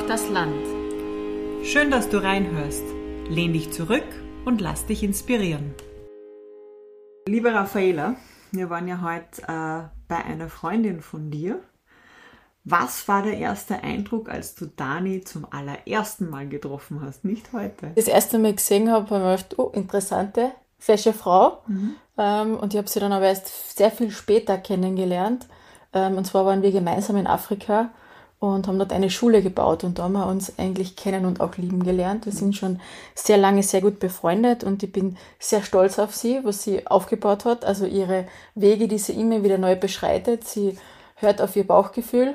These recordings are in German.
Braucht das Land. Schön, dass du reinhörst. Lehn dich zurück und lass dich inspirieren. Liebe Raffaela, wir waren ja heute äh, bei einer Freundin von dir. Was war der erste Eindruck, als du Dani zum allerersten Mal getroffen hast? Nicht heute. Das erste Mal gesehen habe, habe ich gedacht, oh, interessante, fesche Frau. Mhm. Ähm, und ich habe sie dann aber erst sehr viel später kennengelernt. Ähm, und zwar waren wir gemeinsam in Afrika und haben dort eine Schule gebaut und da haben wir uns eigentlich kennen und auch lieben gelernt. Wir sind schon sehr lange sehr gut befreundet und ich bin sehr stolz auf sie, was sie aufgebaut hat. Also ihre Wege, die sie immer wieder neu beschreitet. Sie hört auf ihr Bauchgefühl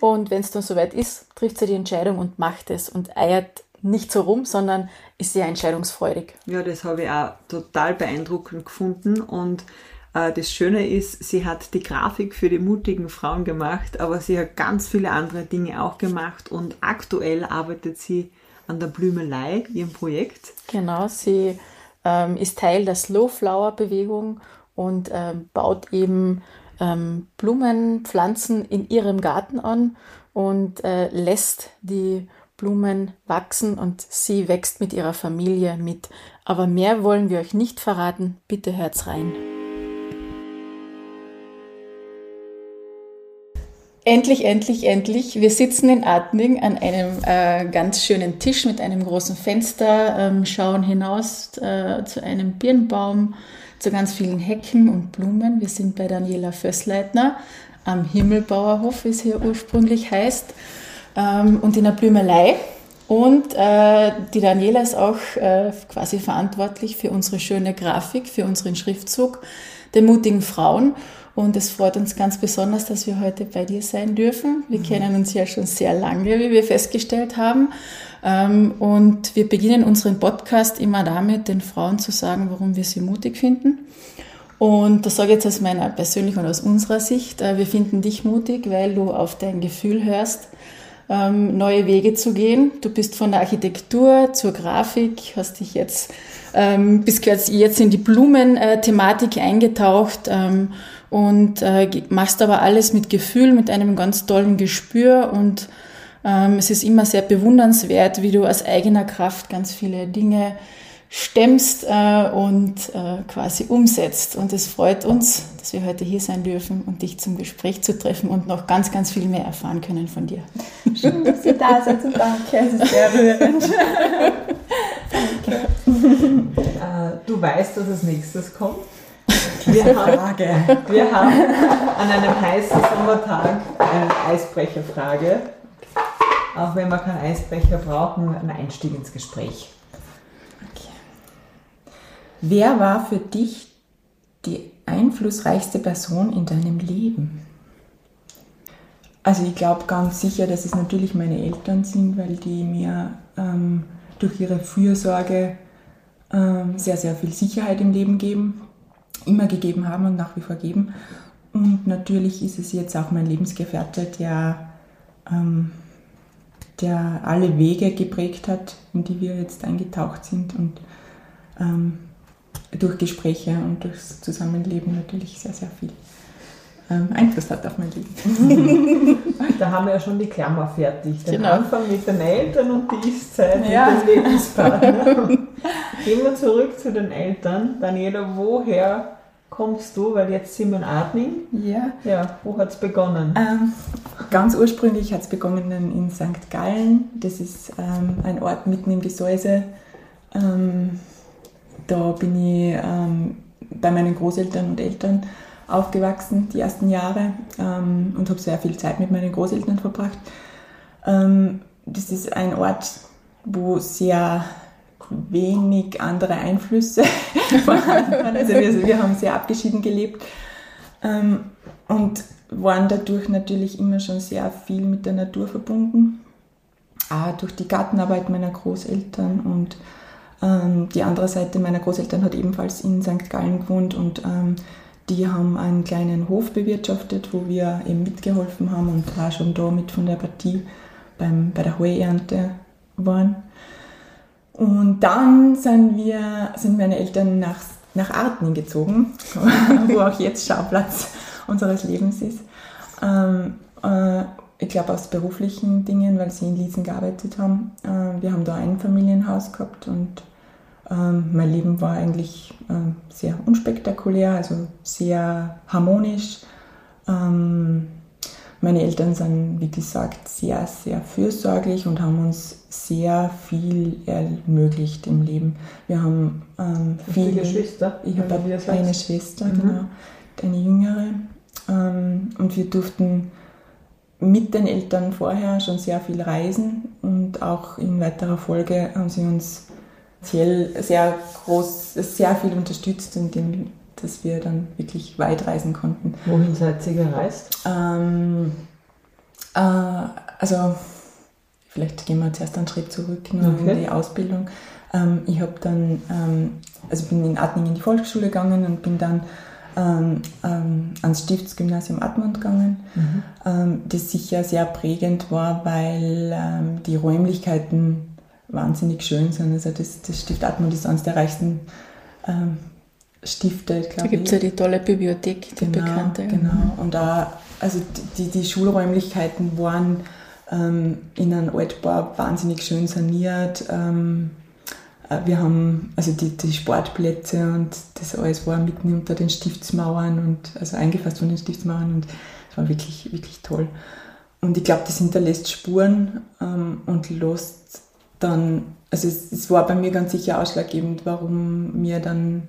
und wenn es dann soweit ist, trifft sie die Entscheidung und macht es und eiert nicht so rum, sondern ist sehr entscheidungsfreudig. Ja, das habe ich auch total beeindruckend gefunden und das Schöne ist, sie hat die Grafik für die mutigen Frauen gemacht, aber sie hat ganz viele andere Dinge auch gemacht und aktuell arbeitet sie an der Blümelei, ihrem Projekt. Genau, sie ähm, ist Teil der Slow Flower Bewegung und ähm, baut eben ähm, Blumenpflanzen in ihrem Garten an und äh, lässt die Blumen wachsen und sie wächst mit ihrer Familie mit. Aber mehr wollen wir euch nicht verraten. Bitte hört's rein. Endlich, endlich, endlich. Wir sitzen in Adning an einem äh, ganz schönen Tisch mit einem großen Fenster, ähm, schauen hinaus äh, zu einem Birnbaum, zu ganz vielen Hecken und Blumen. Wir sind bei Daniela Fössleitner am Himmelbauerhof, wie es hier ursprünglich heißt, ähm, und in der Blümelei. Und äh, die Daniela ist auch äh, quasi verantwortlich für unsere schöne Grafik, für unseren Schriftzug der mutigen Frauen. Und es freut uns ganz besonders, dass wir heute bei dir sein dürfen. Wir mhm. kennen uns ja schon sehr lange, wie wir festgestellt haben. Ähm, und wir beginnen unseren Podcast immer damit, den Frauen zu sagen, warum wir sie mutig finden. Und das sage ich jetzt aus meiner persönlichen und aus unserer Sicht. Äh, wir finden dich mutig, weil du auf dein Gefühl hörst, ähm, neue Wege zu gehen. Du bist von der Architektur zur Grafik, hast dich jetzt ähm, bist jetzt in die Blumenthematik eingetaucht und äh, machst aber alles mit Gefühl, mit einem ganz tollen Gespür und ähm, es ist immer sehr bewundernswert, wie du aus eigener Kraft ganz viele Dinge stemmst äh, und äh, quasi umsetzt. Und es freut uns, dass wir heute hier sein dürfen und dich zum Gespräch zu treffen und noch ganz, ganz viel mehr erfahren können von dir. Schön, dass ihr da seid und danke, es ist sehr rührend. danke. Äh, du weißt, dass als nächstes kommt. Wir haben, wir haben an einem heißen Sommertag eine Eisbrecherfrage. Auch wenn wir keinen Eisbrecher brauchen, ein Einstieg ins Gespräch. Wer war für dich die einflussreichste Person in deinem Leben? Also ich glaube ganz sicher, dass es natürlich meine Eltern sind, weil die mir ähm, durch ihre Fürsorge ähm, sehr, sehr viel Sicherheit im Leben geben immer gegeben haben und nach wie vor geben. Und natürlich ist es jetzt auch mein Lebensgefährte, der, ähm, der alle Wege geprägt hat, in die wir jetzt eingetaucht sind und ähm, durch Gespräche und durchs Zusammenleben natürlich sehr, sehr viel ähm, Einfluss hat auf mein Leben. da haben wir ja schon die Klammer fertig. Den genau. Anfang mit den Eltern und die Ist-Zeit ja. mit dem Lebenspartner. Gehen wir zurück zu den Eltern. Daniela, woher kommst du? Weil jetzt sind wir in Adning. Ja. Ja, wo hat es begonnen? Ähm, ganz ursprünglich hat es begonnen in St. Gallen. Das ist ähm, ein Ort mitten im Gesäuse. Ähm, da bin ich ähm, bei meinen Großeltern und Eltern aufgewachsen, die ersten Jahre, ähm, und habe sehr viel Zeit mit meinen Großeltern verbracht. Ähm, das ist ein Ort, wo sehr wenig andere Einflüsse vorhanden. Also wir, wir, haben sehr abgeschieden gelebt ähm, und waren dadurch natürlich immer schon sehr viel mit der Natur verbunden. Auch durch die Gartenarbeit meiner Großeltern und ähm, die andere Seite meiner Großeltern hat ebenfalls in St. Gallen gewohnt und ähm, die haben einen kleinen Hof bewirtschaftet, wo wir eben mitgeholfen haben und war schon da mit von der Partie beim, bei der Heuernte waren. Und dann sind wir, sind meine Eltern nach, nach Artning gezogen, wo auch jetzt Schauplatz unseres Lebens ist. Ähm, äh, ich glaube aus beruflichen Dingen, weil sie in Liesen gearbeitet haben. Äh, wir haben da ein Familienhaus gehabt und ähm, mein Leben war eigentlich ähm, sehr unspektakulär, also sehr harmonisch. Ähm, meine Eltern sind, wie gesagt, sehr, sehr fürsorglich und haben uns sehr viel ermöglicht im Leben. Wir haben ähm, viele Geschwister. Ich habe eine Schwester, mhm. genau, eine jüngere. Ähm, und wir durften mit den Eltern vorher schon sehr viel reisen und auch in weiterer Folge haben sie uns sehr groß, sehr viel unterstützt, indem dass wir dann wirklich weit reisen konnten. Wohin seid ihr gereist? Ähm, äh, also vielleicht gehen wir zuerst einen Schritt zurück okay. in die Ausbildung. Ähm, ich habe dann, ähm, also bin in Atning in die Volksschule gegangen und bin dann ähm, ähm, ans Stiftsgymnasium Admont gegangen, mhm. ähm, das sicher sehr prägend war, weil die Räumlichkeiten wahnsinnig schön sind. Also das, das Stift Admont ist eines der reichsten ähm, Stifte, glaube ich. Da gibt es ja die tolle Bibliothek, die genau, bekannte. Genau, und da, also die, die Schulräumlichkeiten waren ähm, in einem Altbau wahnsinnig schön saniert. Ähm, äh, wir haben also die, die Sportplätze und das alles war mitten unter den Stiftsmauern und also eingefasst von den Stiftsmauern und es war wirklich, wirklich toll. Und ich glaube, das hinterlässt Spuren ähm, und lässt dann, also es, es, war bei mir ganz sicher ausschlaggebend, warum mir dann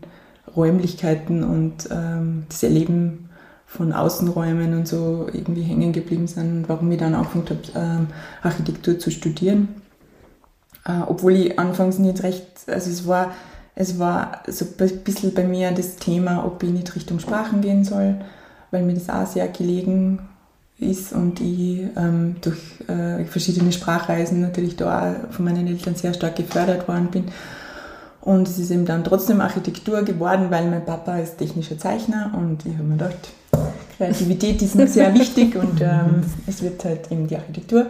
Räumlichkeiten und ähm, das Erleben von Außenräumen und so irgendwie hängen geblieben sind, warum ich dann angefangen habe, ähm, Architektur zu studieren. Äh, obwohl ich anfangs nicht recht, also es war, es war so ein bisschen bei mir das Thema, ob ich nicht Richtung Sprachen gehen soll, weil mir das auch sehr gelegen ist und ich ähm, durch äh, verschiedene Sprachreisen natürlich da auch von meinen Eltern sehr stark gefördert worden bin. Und es ist eben dann trotzdem Architektur geworden, weil mein Papa ist technischer Zeichner und ich habe mir gedacht, Kreativität ist mir sehr wichtig und ähm, es wird halt eben die Architektur.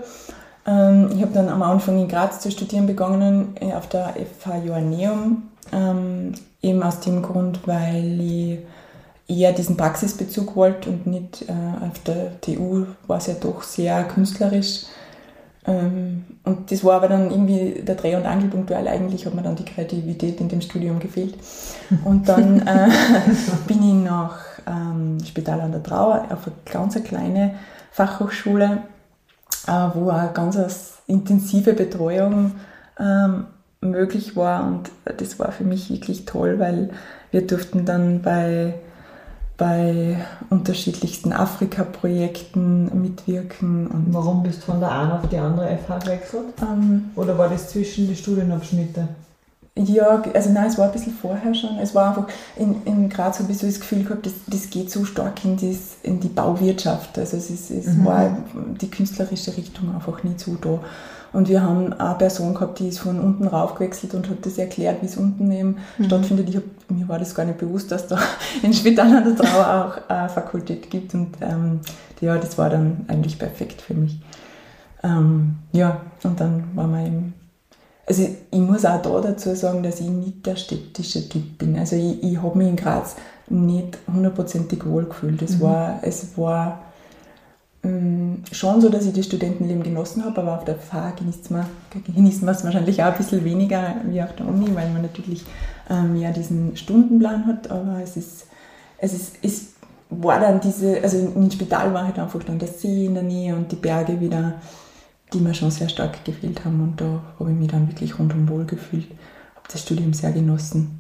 Ähm, ich habe dann am Anfang in Graz zu studieren begonnen, äh, auf der FH Joanneum, ähm, eben aus dem Grund, weil ich eher diesen Praxisbezug wollte und nicht äh, auf der TU war es ja doch sehr künstlerisch. Ähm, und das war aber dann irgendwie der Dreh- und Angelpunkt, weil eigentlich hat mir dann die Kreativität in dem Studium gefehlt. Und dann äh, bin ich nach ähm, Spital an der Trauer auf eine ganz kleine Fachhochschule äh, wo auch ganz eine intensive Betreuung ähm, möglich war. Und das war für mich wirklich toll, weil wir durften dann bei, bei unterschiedlichsten Afrika-Projekten mitwirken. Und Warum bist du von der einen auf die andere FH gewechselt? Ähm, Oder war das zwischen die Studienabschnitte? Ja, also nein, es war ein bisschen vorher schon. Es war einfach, in, in Graz habe ich so das Gefühl gehabt, das, das geht so stark in, das, in die Bauwirtschaft. Also es, ist, es mhm. war die künstlerische Richtung einfach nicht so da. Und wir haben eine Person gehabt, die ist von unten rauf gewechselt und hat das erklärt, wie es unten eben mhm. stattfindet. Ich hab, mir war das gar nicht bewusst, dass da in Spital an der Trauer auch eine Fakultät gibt. Und ähm, ja, das war dann eigentlich perfekt für mich. Ähm, ja, und dann waren wir eben also ich muss auch da dazu sagen, dass ich nicht der städtische Typ bin. Also ich, ich habe mich in Graz nicht hundertprozentig wohl gefühlt. Es mhm. war, es war schon so, dass ich das Studentenleben genossen habe, aber auf der FH genießt man, genießt man es wahrscheinlich auch ein bisschen weniger wie auf der Uni, weil man natürlich ähm, ja diesen Stundenplan hat, aber es ist, es ist, es war dann diese, also im Spital war halt einfach dann der See in der Nähe und die Berge wieder die mir schon sehr stark gefehlt haben. Und da habe ich mich dann wirklich rundum wohl gefühlt, habe das Studium sehr genossen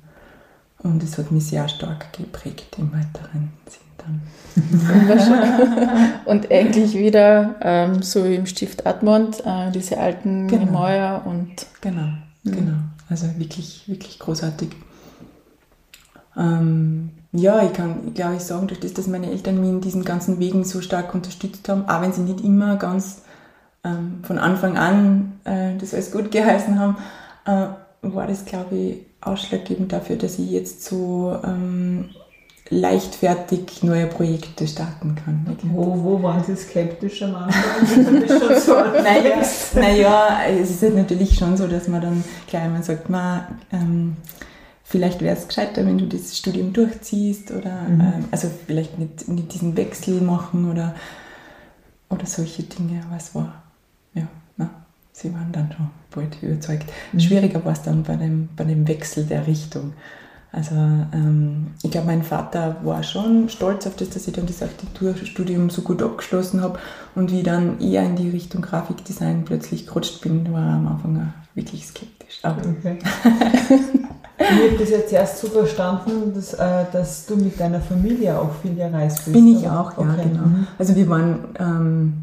und es hat mich sehr stark geprägt im weiteren Sinn dann. und eigentlich wieder, ähm, so wie im Stift Admont, äh, diese alten genau. Gemäuer und. Genau, mhm. genau. Also wirklich, wirklich großartig. Ähm, ja, ich kann, glaube ich, sagen, durch das, dass meine Eltern mich in diesen ganzen Wegen so stark unterstützt haben, auch wenn sie nicht immer ganz ähm, von Anfang an äh, das alles gut geheißen haben, äh, war das, glaube ich, ausschlaggebend dafür, dass ich jetzt so ähm, leichtfertig neue Projekte starten kann. Wo, wo waren Sie skeptisch am Anfang? naja, naja, es ist halt natürlich schon so, dass man dann gleich einmal sagt, man, ähm, vielleicht wäre es gescheiter, wenn du das Studium durchziehst oder mhm. ähm, also vielleicht nicht, nicht diesen Wechsel machen oder oder solche Dinge, aber es war, ja, sie waren dann schon bald überzeugt. Mhm. Schwieriger war es dann bei dem, bei dem Wechsel der Richtung. Also ähm, ich glaube, mein Vater war schon stolz auf das, dass ich dann das Architekturstudium so gut abgeschlossen habe und wie dann eher in die Richtung Grafikdesign plötzlich gerutscht bin, war er am Anfang auch wirklich skeptisch. Aber okay. ich habe das jetzt erst so verstanden, dass, äh, dass du mit deiner Familie auch viel gereist bist. Bin ich auch, ja, okay. genau. Mhm. Also wir waren ähm,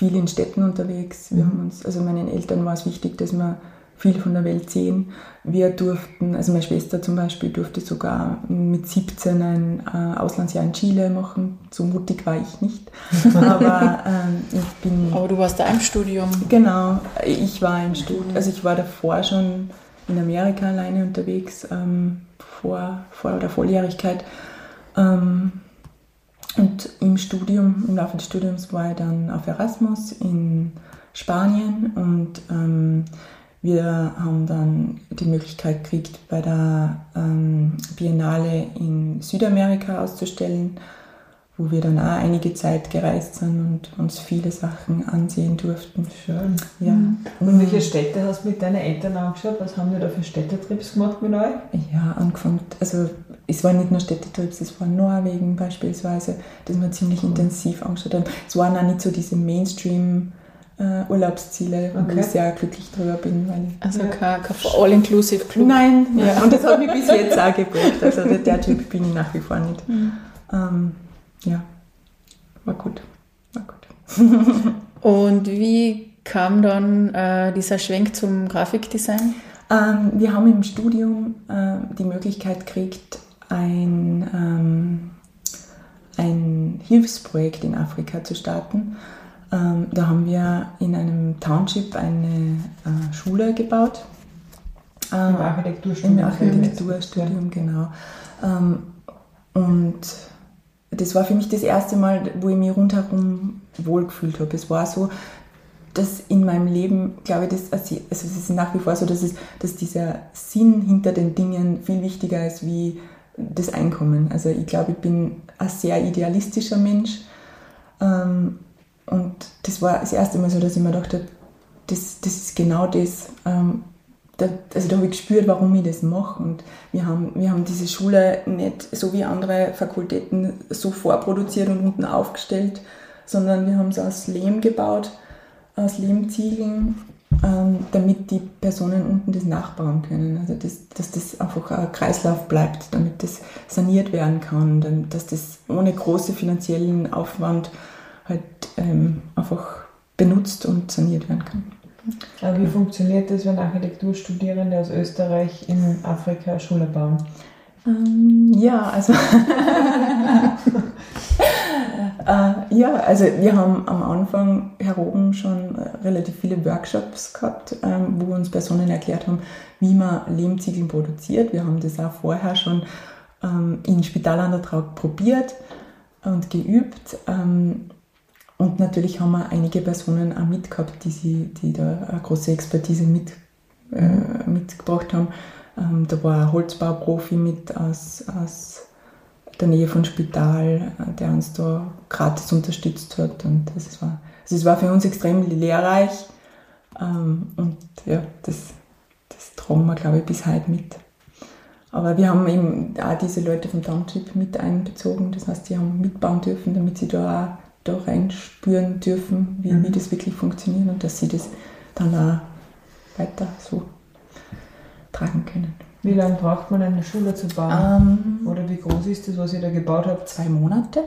viel in Städten unterwegs. Wir mhm. haben uns, also meinen Eltern war es wichtig, dass wir viel von der Welt sehen. Wir durften, also meine Schwester zum Beispiel durfte sogar mit 17 ein äh, Auslandsjahr in Chile machen. So mutig war ich nicht. Aber ähm, ich bin. Aber du warst da im Studium. Genau, ich war im Studium. Also ich war davor schon in Amerika alleine unterwegs, ähm, vor, vor der Volljährigkeit. Ähm, und im Studium, im Laufe des Studiums war ich dann auf Erasmus in Spanien und ähm, wir haben dann die Möglichkeit gekriegt, bei der ähm, Biennale in Südamerika auszustellen, wo wir dann auch einige Zeit gereist sind und uns viele Sachen ansehen durften. Schön. Ja. Mhm. Und welche Städte hast du mit deinen Eltern angeschaut? Was haben wir da für Städtetrips gemacht mit euch? Ja, angefangen, also es waren nicht nur Städtetrips, es war Norwegen beispielsweise, das wir ziemlich intensiv angeschaut haben. Es waren auch nicht so diese Mainstream- äh, Urlaubsziele, okay. wo ich sehr glücklich drüber bin. Weil also ja. kein, kein All-Inclusive-Club? Nein, ja. und das hat mich bis jetzt auch geprägt. Also der, der, Typ bin ich nach wie vor nicht. Mhm. Ähm, ja, war gut. War gut. und wie kam dann äh, dieser Schwenk zum Grafikdesign? Ähm, wir haben im Studium äh, die Möglichkeit gekriegt, ein, ähm, ein Hilfsprojekt in Afrika zu starten. Ähm, da haben wir in einem Township eine äh, Schule gebaut. Ähm, Im Architekturstudium. Im Architekturstudium, genau. Ähm, und das war für mich das erste Mal, wo ich mich rundherum wohlgefühlt habe. Es war so, dass in meinem Leben, glaube ich, das, also es ist nach wie vor so, dass, es, dass dieser Sinn hinter den Dingen viel wichtiger ist wie das Einkommen. Also ich glaube, ich bin ein sehr idealistischer Mensch ähm, und das war das erste Mal so, dass ich mir dachte, das, das ist genau das. Ähm, also da habe ich gespürt, warum ich das mache. Und wir haben, wir haben diese Schule nicht so wie andere Fakultäten so vorproduziert und unten aufgestellt, sondern wir haben es aus Lehm gebaut, aus Lehmziegeln, ähm, damit die Personen unten das nachbauen können. Also das, dass das einfach ein Kreislauf bleibt, damit das saniert werden kann, damit, dass das ohne großen finanziellen Aufwand halt ähm, einfach benutzt und saniert werden kann. Aber wie funktioniert das, wenn Architekturstudierende aus Österreich in Afrika Schule bauen? Ähm, ja, also äh, ja, also wir haben am Anfang herum schon relativ viele Workshops gehabt, ähm, wo uns Personen erklärt haben, wie man Lehmziegeln produziert. Wir haben das auch vorher schon ähm, in Spitalantrag probiert und geübt. Ähm, und natürlich haben wir einige Personen auch mitgehabt, die, sie, die da eine große Expertise mit, äh, mitgebracht haben. Ähm, da war ein Holzbauprofi mit aus, aus der Nähe von Spital, äh, der uns da gratis unterstützt hat. Und das war, also es war für uns extrem lehrreich. Ähm, und ja, das, das tragen wir, glaube ich, bis heute mit. Aber wir haben eben auch diese Leute vom Township mit einbezogen. Das heißt, die haben mitbauen dürfen, damit sie da auch da reinspüren dürfen, wie, mhm. wie das wirklich funktioniert und dass sie das dann auch weiter so tragen können. Wie lange braucht man eine Schule zu bauen? Ähm, Oder wie groß ist das, was ihr da gebaut habt? Zwei Monate.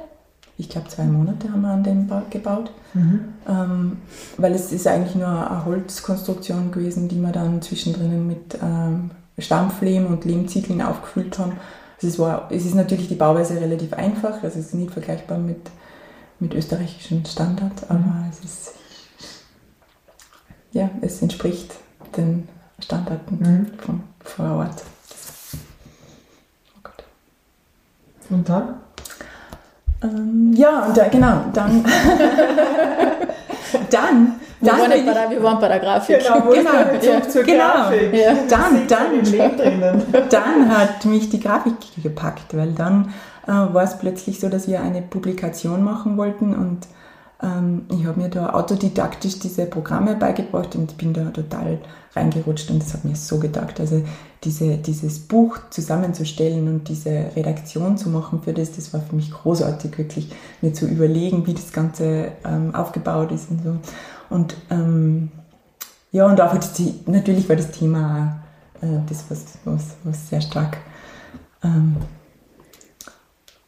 Ich glaube, zwei Monate haben wir an dem Bau gebaut. Mhm. Ähm, weil es ist eigentlich nur eine Holzkonstruktion gewesen, die wir dann zwischendrin mit ähm, Stampflehm und Lehmziegeln aufgefüllt haben. Also es, war, es ist natürlich die Bauweise relativ einfach, also es ist nicht vergleichbar mit mit österreichischen Standards, aber mhm. es ist, ja, es entspricht den Standarten mhm. von vor Ort. Oh Gott. Und dann? Ähm, ja, und da, genau, dann. dann. Wir, dann waren ich, bei der, wir waren bei der Grafik. Genau, genau, ja. zur genau. Grafik. Ja. Dann, dann, dann hat mich die Grafik gepackt, weil dann äh, war es plötzlich so, dass wir eine Publikation machen wollten und ich habe mir da autodidaktisch diese Programme beigebracht und bin da total reingerutscht und das hat mir so gedacht. Also diese, dieses Buch zusammenzustellen und diese Redaktion zu machen für das, das war für mich großartig, wirklich mir zu überlegen, wie das Ganze ähm, aufgebaut ist und so. Und ähm, ja, und auch die, natürlich war das Thema äh, das, was, was, was sehr stark ähm,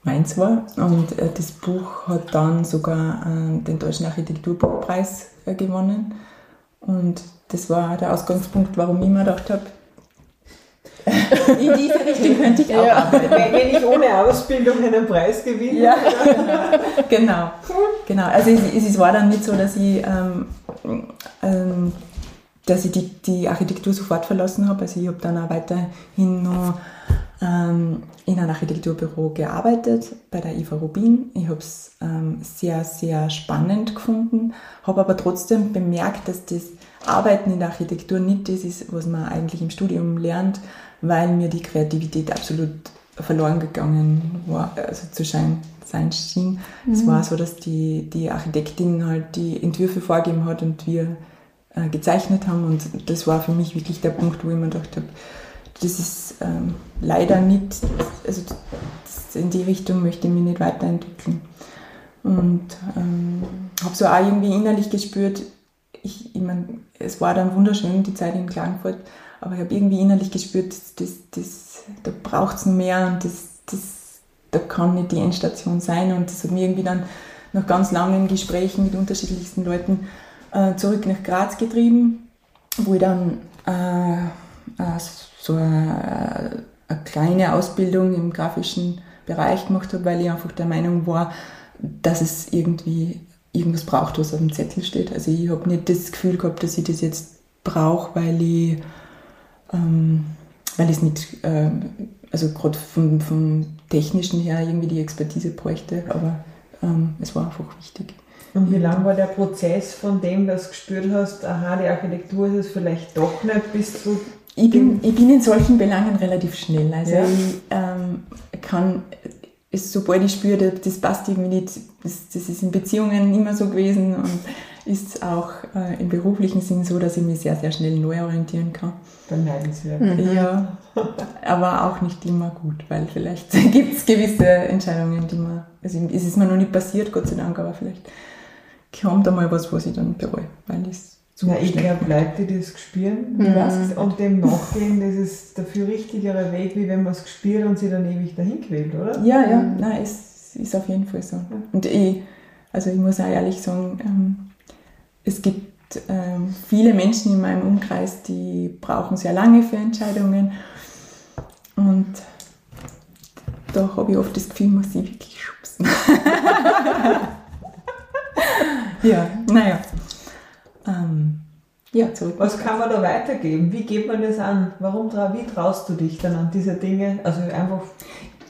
meins war. Und äh, das Buch hat dann sogar äh, den Deutschen Architekturbuchpreis äh, gewonnen. Und das war der Ausgangspunkt, warum ich mir gedacht habe, in diese Richtung könnte ich auch ja, arbeiten. Wenn ich ohne Ausbildung einen Preis gewinne. Ja, genau. genau. Also es, es, war dann nicht so, dass ich, ähm, ähm, dass ich die, die Architektur sofort verlassen habe. Also ich habe dann auch weiterhin noch ähm, in einem Architekturbüro gearbeitet, bei der Eva Rubin. Ich habe es ähm, sehr, sehr spannend gefunden, habe aber trotzdem bemerkt, dass das Arbeiten in der Architektur nicht das ist, was man eigentlich im Studium lernt, weil mir die Kreativität absolut verloren gegangen war, also zu sein, sein schien. Mhm. Es war so, dass die, die Architektin halt die Entwürfe vorgegeben hat und wir äh, gezeichnet haben und das war für mich wirklich der Punkt, wo ich mir gedacht habe, das ist ähm, leider nicht, also in die Richtung möchte ich mich nicht weiterentwickeln. Und ähm, habe so auch irgendwie innerlich gespürt, ich, ich mein, es war dann wunderschön, die Zeit in Klagenfurt, aber ich habe irgendwie innerlich gespürt, das, das, da braucht es mehr und das, das, da kann nicht die Endstation sein. Und das hat mir irgendwie dann nach ganz langen Gesprächen mit unterschiedlichsten Leuten äh, zurück nach Graz getrieben, wo ich dann äh, äh, so eine, eine kleine Ausbildung im grafischen Bereich gemacht habe, weil ich einfach der Meinung war, dass es irgendwie irgendwas braucht, was auf dem Zettel steht. Also ich habe nicht das Gefühl gehabt, dass ich das jetzt brauche, weil ich, ähm, weil ich es nicht, äh, also gerade vom, vom Technischen her irgendwie die Expertise bräuchte, aber ähm, es war einfach wichtig. Und wie lang war der Prozess von dem, dass du gespürt hast, aha, die Architektur ist es vielleicht doch nicht, bis zu ich bin, ich bin in solchen Belangen relativ schnell. Also ja. ich ähm, kann, sobald ich spüre, das passt irgendwie nicht, das, das, ist in Beziehungen immer so gewesen und ist auch äh, im beruflichen Sinn so, dass ich mich sehr, sehr schnell neu orientieren kann. Beneidenswert. Mhm. Ja, aber auch nicht immer gut, weil vielleicht gibt es gewisse Entscheidungen, die man, also es ist mir noch nicht passiert, Gott sei Dank, aber vielleicht kommt da mal was, was ich dann bereue, weil ich zum ja, ich glaube, Leute, die das spüren mhm. und dem nachgehen, das ist der viel richtigere Weg, wie wenn man es gespürt und sie dann ewig dahin quält, oder? Ja, ja, mhm. nein, es ist auf jeden Fall so. Und ich, also ich muss auch ehrlich sagen, ähm, es gibt ähm, viele Menschen in meinem Umkreis, die brauchen sehr lange für Entscheidungen und da habe ich oft das Gefühl, muss ich wirklich schubsen. ja, naja. Ja, zurück. Was kann man da weitergeben? Wie geht man das an? Warum wie traust du dich dann an diese Dinge? Also einfach.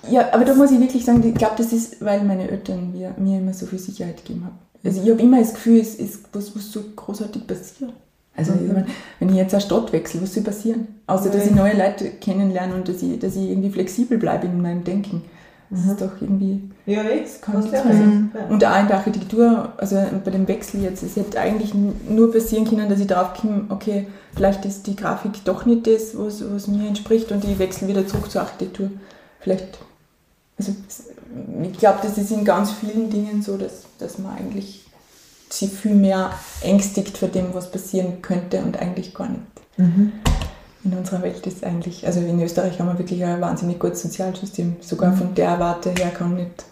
Ja, aber da muss ich wirklich sagen, ich glaube, das ist, weil meine Eltern mir, mir immer so viel Sicherheit gegeben haben. Also ich habe immer das Gefühl, es ist was, was so großartig passiert. Also mhm. ich mein, wenn ich jetzt eine Stadt wechsle, was soll passieren? Außer dass ich neue Leute kennenlerne und dass ich, dass ich irgendwie flexibel bleibe in meinem Denken. Das mhm. ist doch irgendwie. Ja, das kann nicht sein. Und auch in der Architektur, also bei dem Wechsel jetzt, es hätte eigentlich nur passieren können, dass ich drauf komme, okay, vielleicht ist die Grafik doch nicht das, was, was mir entspricht und ich wechsle wieder zurück zur Architektur. Vielleicht, also ich glaube, das ist in ganz vielen Dingen so, dass, dass man eigentlich sich viel mehr ängstigt vor dem, was passieren könnte und eigentlich gar nicht. Mhm in unserer Welt ist eigentlich, also in Österreich haben wir wirklich ein wahnsinnig gutes Sozialsystem. Sogar von der Warte her kann nicht,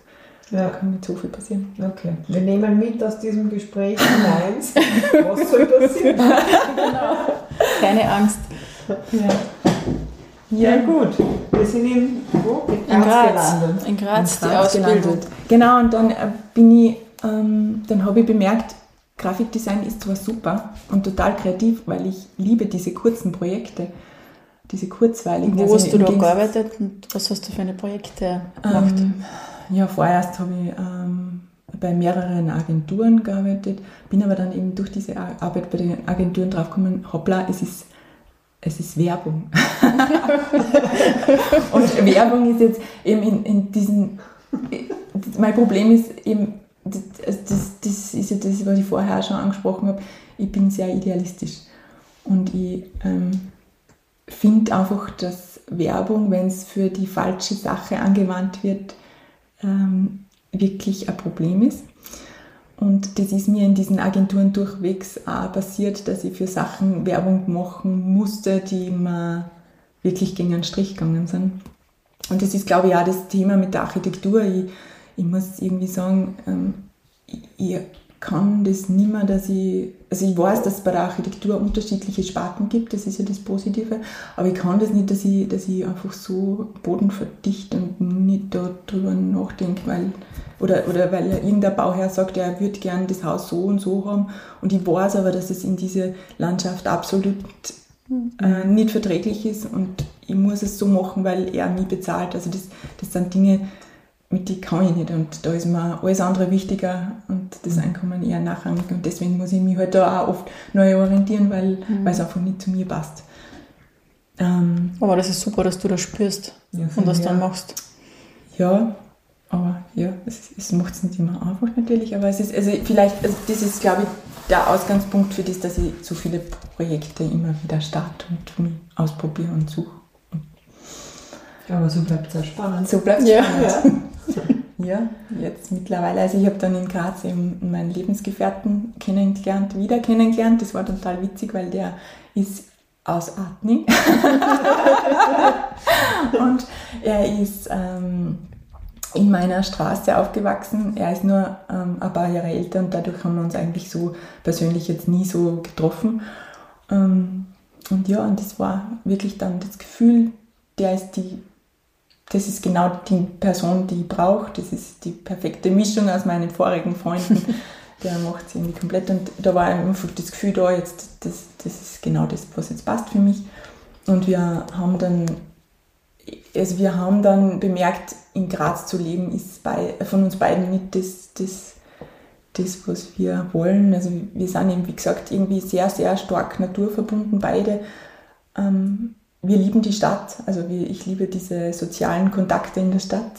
ja. kann nicht so viel passieren. Okay. Wir nehmen mit aus diesem Gespräch eins. Was soll passieren? genau. Keine Angst. Ja. Ja, gut. Wir sind in, wo? in Graz, gelandet. In Graz, in Graz die Ausbildung. Gelandet. Genau, und dann äh, bin ich, ähm, dann habe ich bemerkt, Grafikdesign ist zwar super und total kreativ, weil ich liebe diese kurzen Projekte, diese kurzweiligen. Wo also hast du da gearbeitet und was hast du für eine Projekte gemacht? Ähm, ja, vorerst habe ich ähm, bei mehreren Agenturen gearbeitet, bin aber dann eben durch diese Arbeit bei den Agenturen draufgekommen, hoppla, es ist, es ist Werbung. und Werbung ist jetzt eben in, in diesen, mein Problem ist eben, das, das, ist ja das, was ich vorher schon angesprochen habe. Ich bin sehr idealistisch. Und ich ähm, finde einfach, dass Werbung, wenn es für die falsche Sache angewandt wird, ähm, wirklich ein Problem ist. Und das ist mir in diesen Agenturen durchwegs auch passiert, dass ich für Sachen Werbung machen musste, die mir wirklich gegen einen Strich gegangen sind. Und das ist, glaube ich, auch das Thema mit der Architektur. Ich, ich muss irgendwie sagen, ähm, ich, ich kann das nicht mehr, dass ich, also ich weiß, dass es bei der Architektur unterschiedliche Sparten gibt, das ist ja das Positive, aber ich kann das nicht, dass ich, dass ich einfach so Boden verdichte und nicht darüber nachdenke, weil, oder, oder weil ja irgendein Bauherr sagt, er würde gern das Haus so und so haben und ich weiß aber, dass es in diese Landschaft absolut äh, nicht verträglich ist und ich muss es so machen, weil er mich bezahlt. Also das, das sind Dinge, mit die kann ich nicht und da ist mir alles andere wichtiger und das Einkommen eher nachrangig und deswegen muss ich mich halt da auch oft neu orientieren, weil, mhm. es einfach nicht zu mir passt. Ähm, aber das ist super, dass du das spürst ja, und das dann machst. Ja, aber ja, es, es macht es nicht immer einfach natürlich, aber es ist, also vielleicht, also das ist glaube ich der Ausgangspunkt für das, dass ich so viele Projekte immer wieder starte und mich ausprobiere und suche. Aber so bleibt es auch spannend. So bleibt es ja. spannend. Ja. ja, jetzt mittlerweile. Also ich habe dann in Graz eben meinen Lebensgefährten kennengelernt, wieder kennengelernt. Das war total witzig, weil der ist aus Atning. und er ist ähm, in meiner Straße aufgewachsen. Er ist nur ähm, ein paar Jahre älter und dadurch haben wir uns eigentlich so persönlich jetzt nie so getroffen. Ähm, und ja, und das war wirklich dann das Gefühl, der ist die das ist genau die Person, die ich brauche. Das ist die perfekte Mischung aus meinen vorigen Freunden. Der macht es irgendwie komplett. Und da war einfach das Gefühl da, jetzt, das, das ist genau das, was jetzt passt für mich. Und wir haben dann, also wir haben dann bemerkt, in Graz zu leben, ist bei, von uns beiden nicht das, das, das, was wir wollen. Also wir sind eben, wie gesagt, irgendwie sehr, sehr stark naturverbunden, beide. Ähm, wir lieben die Stadt, also wir, ich liebe diese sozialen Kontakte in der Stadt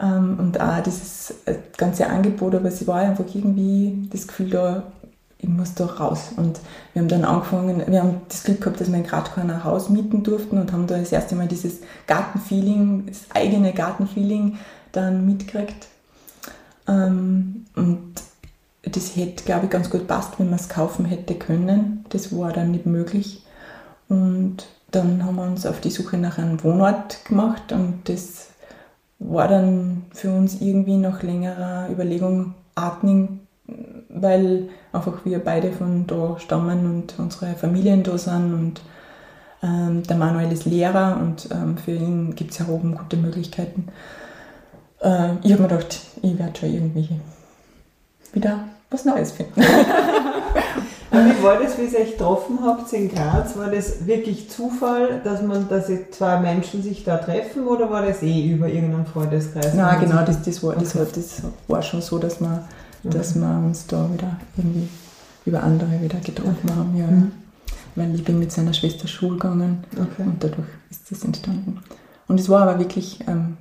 ähm, und auch dieses äh, ganze Angebot, aber es war einfach irgendwie das Gefühl da, ich muss da raus. Und wir haben dann angefangen, wir haben das Glück gehabt, dass wir in Gradkorn ein Haus mieten durften und haben da das erste Mal dieses Gartenfeeling, das eigene Gartenfeeling dann mitgekriegt. Ähm, und das hätte, glaube ich, ganz gut passt, wenn man es kaufen hätte können. Das war dann nicht möglich. Und dann haben wir uns auf die Suche nach einem Wohnort gemacht und das war dann für uns irgendwie nach längerer Überlegung Atning, weil einfach wir beide von da stammen und unsere Familien da sind und ähm, der Manuel ist Lehrer und ähm, für ihn gibt es ja oben gute Möglichkeiten. Äh, ich habe mir gedacht, ich werde schon irgendwie wieder was Neues finden. wie war das, wie ihr euch getroffen habt in Graz? War das wirklich Zufall, dass man, dass zwei Menschen sich da treffen oder war das eh über irgendeinen Freundeskreis? Nein, genau, das, das, war, das, war, das war schon so, dass wir, okay. dass wir uns da wieder irgendwie über andere wieder getroffen okay. haben. Ja. Mhm. Weil ich bin mit seiner Schwester Schul gegangen okay. und dadurch ist das entstanden. Und es war aber wirklich, ähm,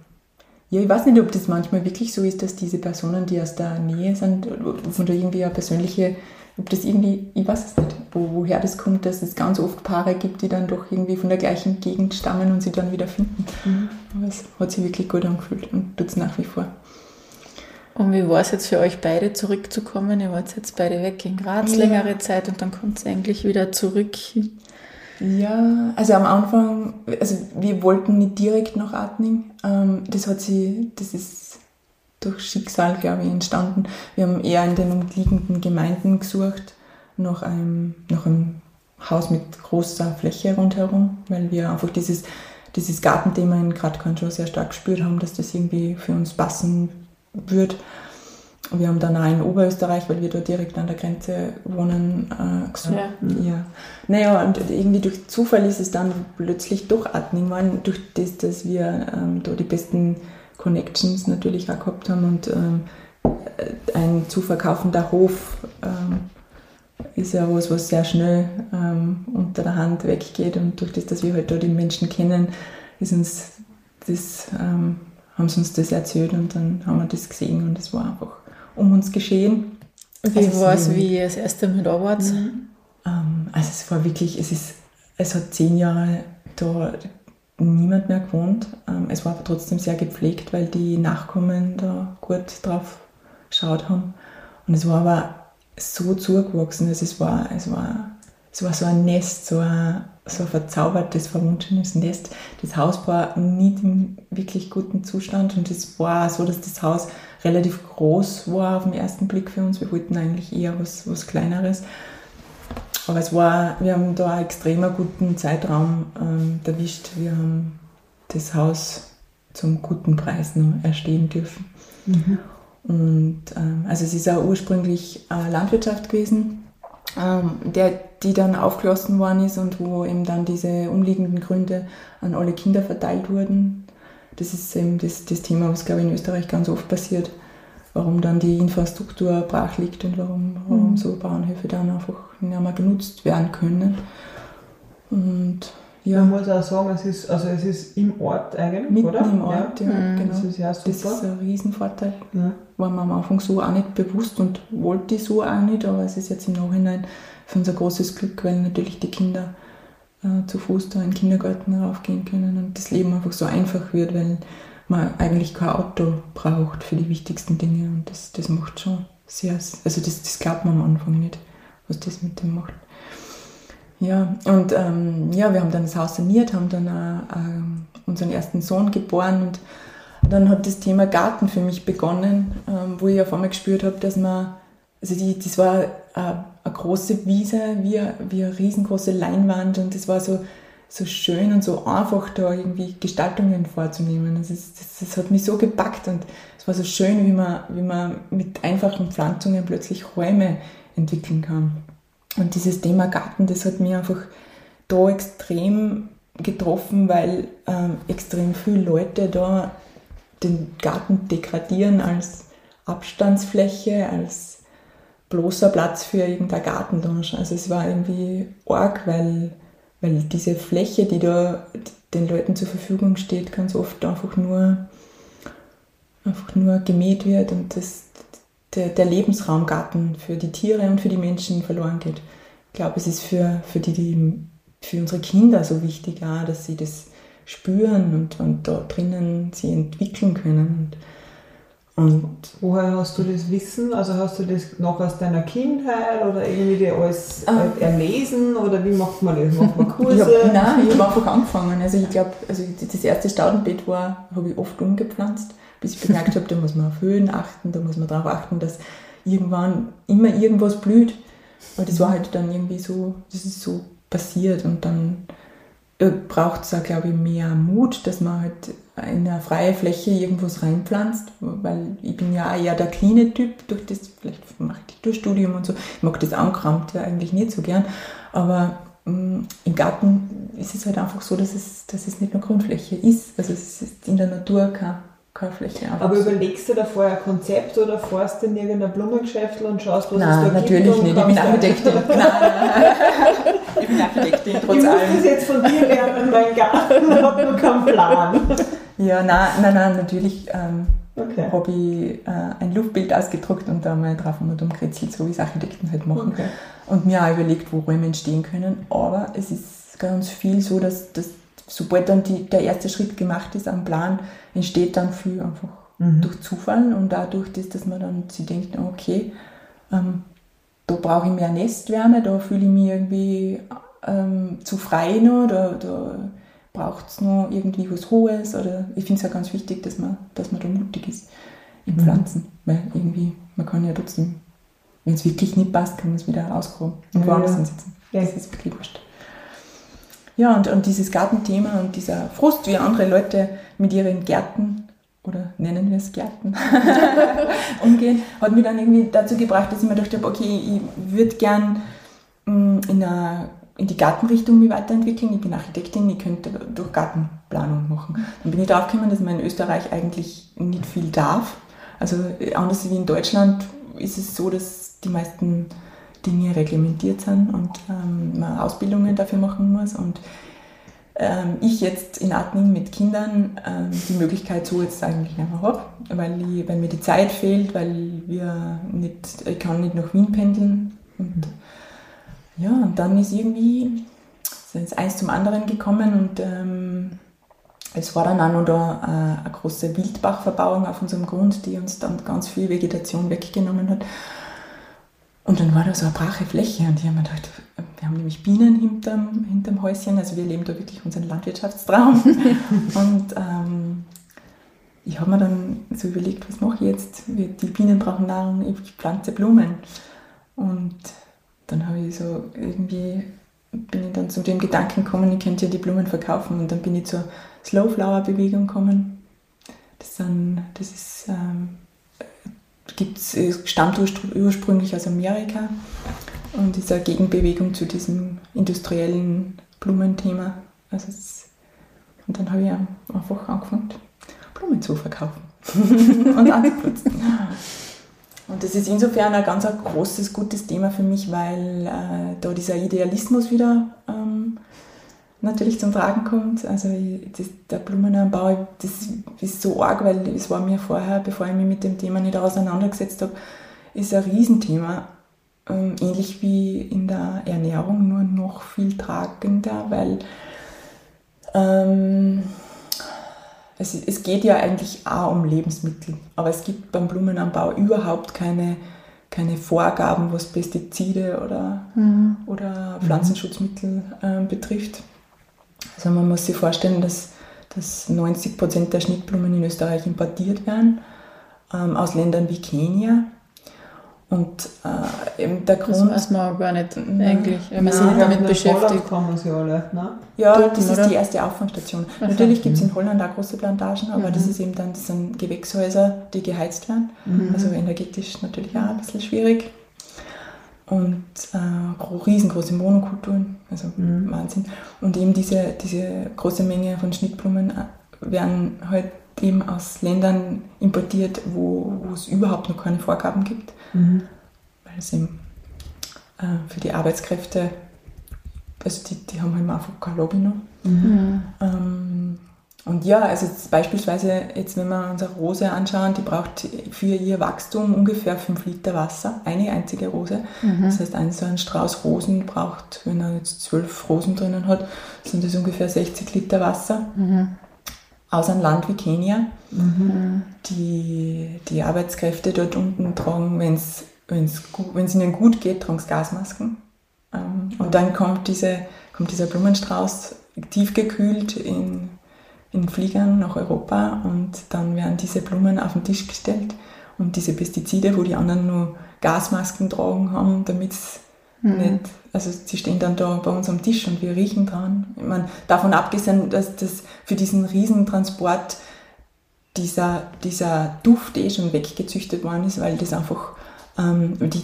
ja, ich weiß nicht, ob das manchmal wirklich so ist, dass diese Personen, die aus der Nähe sind, von der irgendwie eine persönliche ob das irgendwie, ich weiß es nicht, wo, woher das kommt, dass es ganz oft Paare gibt, die dann doch irgendwie von der gleichen Gegend stammen und sie dann wieder finden. Mhm. Aber es hat sich wirklich gut angefühlt und tut es nach wie vor. Und wie war es jetzt für euch beide zurückzukommen? Ihr wart jetzt beide weg in Graz ja. längere Zeit und dann kommt es eigentlich wieder zurück. Ja, also am Anfang, also wir wollten nicht direkt nach Atning. Ähm, das hat sie, das ist durch Schicksal, glaube ich, entstanden. Wir haben eher in den umliegenden Gemeinden gesucht nach einem, nach einem Haus mit großer Fläche rundherum, weil wir einfach dieses, dieses Gartenthema in Gradkorn schon sehr stark gespürt haben, dass das irgendwie für uns passen wird. Wir haben dann auch in Oberösterreich, weil wir da direkt an der Grenze wohnen, äh, gesucht. Ja. ja. Naja, und irgendwie durch Zufall ist es dann plötzlich Atning geworden, durch das, dass wir ähm, da die besten Connections natürlich auch gehabt haben und ähm, ein zu verkaufender Hof ähm, ist ja was, was sehr schnell ähm, unter der Hand weggeht und durch das, dass wir halt da die Menschen kennen, ist uns das, ähm, haben sie uns das erzählt und dann haben wir das gesehen und es war einfach um uns geschehen. Wie also war es, wie ihr das erste Mal da wart? Mhm. Ähm, also es war wirklich, es ist, es hat zehn Jahre da niemand mehr gewohnt. Ähm, es war aber trotzdem sehr gepflegt, weil die Nachkommen da gut drauf geschaut haben. Und es war aber so zugewachsen, also es war, es war, es war so ein Nest, so ein, so ein verzaubertes, verwunschenes Nest. Das Haus war nicht im wirklich guten Zustand und es war so, dass das Haus relativ groß war auf den ersten Blick für uns. Wir wollten eigentlich eher was, was Kleineres. Aber es war, wir haben da einen extrem guten Zeitraum ähm, erwischt. Wir haben das Haus zum guten Preis noch erstehen dürfen. Mhm. Und ähm, also es ist auch ursprünglich äh, Landwirtschaft gewesen, ähm, der, die dann aufgeschlossen worden ist und wo eben dann diese umliegenden Gründe an alle Kinder verteilt wurden. Das ist eben das, das Thema, was glaube ich in Österreich ganz oft passiert warum dann die Infrastruktur brach liegt und warum, warum mhm. so Bauernhöfe dann einfach nicht mehr genutzt werden können. Und ja. Man muss auch sagen, es ist, also es ist im Ort eigentlich, Mitten oder? im Ort, ja, ja mhm. genau. Das ist, ja super. das ist ein Riesenvorteil. Ja. War mir am Anfang so auch nicht bewusst und wollte so auch nicht, aber es ist jetzt im Nachhinein für uns ein großes Glück, weil natürlich die Kinder äh, zu Fuß da in den Kindergarten raufgehen können und das Leben einfach so einfach wird, weil man eigentlich kein Auto braucht für die wichtigsten Dinge. Und das, das macht schon sehr, also das, das glaubt man am Anfang nicht, was das mit dem macht. Ja, und ähm, ja, wir haben dann das Haus saniert, haben dann auch, ähm, unseren ersten Sohn geboren und dann hat das Thema Garten für mich begonnen, ähm, wo ich auf einmal gespürt habe, dass man, also die, das war äh, eine große Wiese, wie, wie eine riesengroße Leinwand und das war so, so schön und so einfach da irgendwie Gestaltungen vorzunehmen. Das, ist, das, das, hat mich so gepackt und es war so schön, wie man, wie man mit einfachen Pflanzungen plötzlich Räume entwickeln kann. Und dieses Thema Garten, das hat mich einfach da extrem getroffen, weil ähm, extrem viele Leute da den Garten degradieren als Abstandsfläche, als bloßer Platz für irgendein Gartendange. Also es war irgendwie arg, weil weil diese Fläche, die da den Leuten zur Verfügung steht, ganz oft einfach nur, einfach nur gemäht wird und das, der, der Lebensraumgarten für die Tiere und für die Menschen verloren geht. Ich glaube, es ist für, für, die, die, für unsere Kinder so wichtig, auch, dass sie das spüren und, und da drinnen sie entwickeln können. Und und Woher hast du das Wissen? Also hast du das noch aus deiner Kindheit oder irgendwie dir alles ah. erlesen oder wie macht man das? Macht man Kurse? ich hab, nein, ich habe einfach angefangen. Also ich glaube, also das erste Staudenbett war, habe ich oft umgepflanzt, bis ich bemerkt habe, da muss man auf Höhen achten, da muss man darauf achten, dass irgendwann immer irgendwas blüht. Weil das war halt dann irgendwie so, das ist so passiert und dann äh, braucht es auch, glaube ich, mehr Mut, dass man halt in eine freie Fläche irgendwas reinpflanzt, weil ich bin ja eher der kleine Typ, durch das, vielleicht mache ich durch Studium und so, ich mag das angerammt ja eigentlich nicht so gern, aber mh, mm, im Garten ist es halt einfach so, dass es, dass es nicht nur Grundfläche ist, also es ist in der Natur kein keine Fläche Aber überlegst du da vorher ein Konzept oder fährst du in irgendein Blumengeschäft und schaust, was nein, es da natürlich gibt? Nicht. Ich bin Architektin. nein, nein, Ich bin Architektin, trotz allem. Ich muss das jetzt von dir lernen, mein Garten hat nur keinen Plan. Ja, nein, nein, nein, natürlich ähm, okay. habe ich äh, ein Luftbild ausgedruckt und da mal drauf und umkritzelt, so wie es Architekten halt machen. Okay. Und mir auch überlegt, wo Räume entstehen können. Aber es ist ganz viel so, dass, dass sobald dann die, der erste Schritt gemacht ist am Plan, entsteht dann viel einfach mhm. durch Zufall und dadurch, dass, dass man dann sich denkt, okay, ähm, da brauche ich mehr Nestwärme, da fühle ich mich irgendwie ähm, zu frei noch, da, da braucht es noch irgendwie was Hohes oder ich finde es ja ganz wichtig, dass man, dass man da mutig ist im mhm. Pflanzen, weil irgendwie, man kann ja trotzdem, wenn es wirklich nicht passt, kann man es wieder rauskommen und ja, woanders ja. hinsetzen. Ja. Das ist wirklich wurscht. Ja, und, und dieses Gartenthema und dieser Frust, wie andere Leute mit ihren Gärten oder nennen wir es Gärten umgehen, hat mich dann irgendwie dazu gebracht, dass ich mir gedacht habe, okay, ich würde gern mm, in, eine, in die Gartenrichtung mich weiterentwickeln. Ich bin Architektin, ich könnte durch Gartenplanung machen. Dann bin ich darauf gekommen, dass man in Österreich eigentlich nicht viel darf. Also anders wie in Deutschland ist es so, dass die meisten Dinge reglementiert sind und ähm, man Ausbildungen dafür machen muss. Und ähm, ich jetzt in Atming mit Kindern ähm, die Möglichkeit so jetzt eigentlich nicht mehr habe, weil, weil mir die Zeit fehlt, weil wir nicht, ich kann nicht nach Wien pendeln. Und ja, und dann ist irgendwie ist eins zum anderen gekommen und ähm, es war dann auch noch da äh, eine große Wildbachverbauung auf unserem Grund, die uns dann ganz viel Vegetation weggenommen hat. Und dann war da so eine brache Fläche und ich habe mir gedacht, wir haben nämlich Bienen hinterm, hinterm Häuschen, also wir leben da wirklich unseren Landwirtschaftstraum. und ähm, ich habe mir dann so überlegt, was mache ich jetzt? Die Bienen brauchen Nahrung, ich pflanze Blumen. Und dann habe ich so irgendwie, bin ich dann zu dem Gedanken gekommen, ich könnte ja die Blumen verkaufen. Und dann bin ich zur Slow Flower Bewegung gekommen. Das, sind, das ist, gibt's, stammt ursprünglich aus Amerika und ist eine Gegenbewegung zu diesem industriellen Blumenthema. Also es, und dann habe ich einfach angefangen, Blumen zu verkaufen und anzupflanzen. Und das ist insofern ein ganz ein großes, gutes Thema für mich, weil äh, da dieser Idealismus wieder ähm, natürlich zum Tragen kommt. Also das, der Blumenanbau, das ist so arg, weil es war mir vorher, bevor ich mich mit dem Thema nicht auseinandergesetzt habe, ist ein Riesenthema. Ähm, ähnlich wie in der Ernährung, nur noch viel tragender, weil ähm, es, es geht ja eigentlich auch um Lebensmittel, aber es gibt beim Blumenanbau überhaupt keine, keine Vorgaben, was Pestizide oder, mhm. oder Pflanzenschutzmittel äh, betrifft. Also man muss sich vorstellen, dass, dass 90 Prozent der Schnittblumen in Österreich importiert werden, ähm, aus Ländern wie Kenia. Und äh, eben der Grund. Das weiß man auch gar nicht eigentlich, wenn man sich nicht damit beschäftigt. kommen sie alle, ne? Ja, Dort, das oder? ist die erste Auffangstation. Also, Natürlich gibt es in Holland auch große Plantagen, aber mhm. das ist eben dann das sind Gewächshäuser, die geheizt werden. Mhm. Also energetisch natürlich auch ein bisschen schwierig und äh, riesengroße Monokulturen, also mhm. Wahnsinn. Und eben diese, diese große Menge von Schnittblumen äh, werden halt eben aus Ländern importiert, wo, wo es überhaupt noch keine Vorgaben gibt, mhm. weil es eben äh, für die Arbeitskräfte, also die, die haben halt einfach kein Lobby noch. Mhm. Ähm, und ja, also beispielsweise jetzt, wenn wir unsere Rose anschauen, die braucht für ihr Wachstum ungefähr 5 Liter Wasser, eine einzige Rose. Mhm. Das heißt, ein so ein Strauß Rosen braucht, wenn er jetzt zwölf Rosen drinnen hat, sind das ungefähr 60 Liter Wasser. Mhm. Aus einem Land wie Kenia. Mhm. Die, die Arbeitskräfte dort unten tragen, wenn es ihnen gut geht, tragen sie Gasmasken. Ähm, und dann kommt, diese, kommt dieser Blumenstrauß tiefgekühlt in in Fliegern nach Europa und dann werden diese Blumen auf den Tisch gestellt und diese Pestizide, wo die anderen nur Gasmasken tragen haben, damit es mhm. nicht, also sie stehen dann da bei uns am Tisch und wir riechen dran. Ich meine, davon abgesehen, dass das für diesen Riesentransport dieser, dieser Duft eh schon weggezüchtet worden ist, weil das einfach, ähm, die,